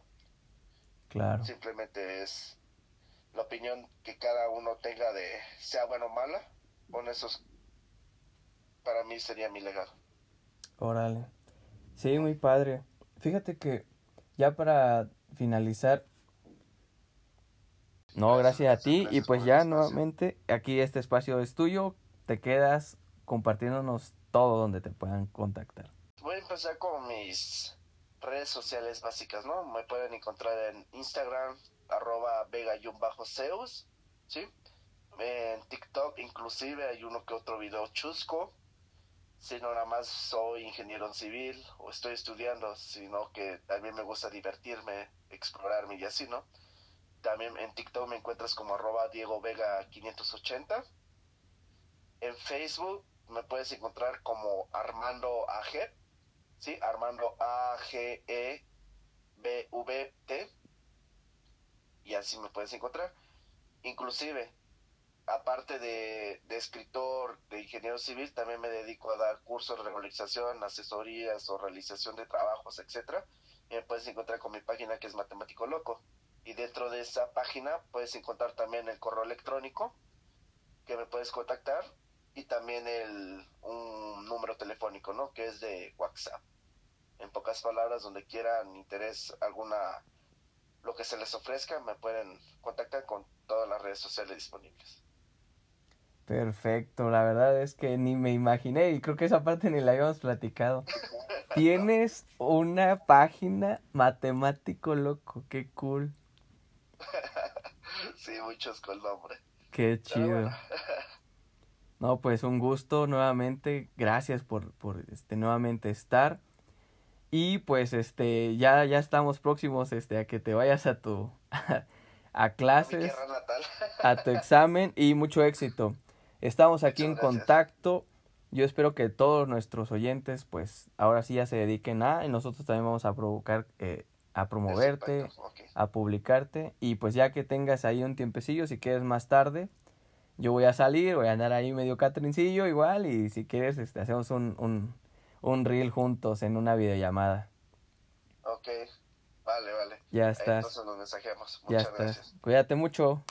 Claro. Simplemente es la opinión que cada uno tenga de sea bueno o mala, con esos para mí sería mi legado. Órale. Sí, muy padre. Fíjate que ya para finalizar, no, gracias a ti. Y pues ya nuevamente, aquí este espacio es tuyo. Te quedas compartiéndonos todo donde te puedan contactar. Voy a empezar con mis redes sociales básicas, ¿no? Me pueden encontrar en Instagram, arroba vega-zeus, ¿sí? En TikTok inclusive hay uno que otro video chusco. Si no nada más soy ingeniero en civil o estoy estudiando, sino que también me gusta divertirme, explorarme y así, ¿no? También en TikTok me encuentras como arroba Diego Vega 580. En Facebook me puedes encontrar como Armando AG. ¿Sí? Armando A-G-E-B-V-T. Y así me puedes encontrar. Inclusive, aparte de, de, escritor, de ingeniero civil, también me dedico a dar cursos de regularización, asesorías o realización de trabajos, etcétera. Y me puedes encontrar con mi página que es Matemático Loco y dentro de esa página puedes encontrar también el correo electrónico que me puedes contactar y también el, un número telefónico, ¿no? Que es de WhatsApp. En pocas palabras, donde quieran interés alguna, lo que se les ofrezca, me pueden contactar con todas las redes sociales disponibles. Perfecto, la verdad es que ni me imaginé y creo que esa parte ni la habíamos platicado. Tienes una página matemático loco, qué cool. sí, muchos con nombre. Qué chido. No, pues un gusto nuevamente. Gracias por, por este nuevamente estar. Y pues este ya ya estamos próximos este a que te vayas a tu a clases, a, tu examen y mucho éxito. Estamos aquí en contacto. Yo espero que todos nuestros oyentes pues ahora sí ya se dediquen a y nosotros también vamos a provocar eh, a promoverte, a publicarte y pues ya que tengas ahí un tiempecillo, si quieres más tarde, yo voy a salir, voy a andar ahí medio catrincillo igual y si quieres este, hacemos un, un, un reel juntos en una videollamada. Ok, vale, vale. Ya estás. Entonces nos mensajeamos. Muchas ya estás. Cuídate mucho.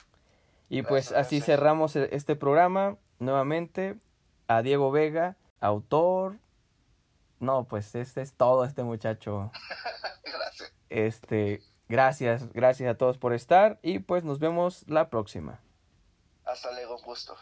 Y pues así cerramos e, este programa nuevamente. A Diego Vega, autor. No, pues este es todo este muchacho. Este, gracias, gracias a todos por estar y pues nos vemos la próxima. Hasta luego, gusto.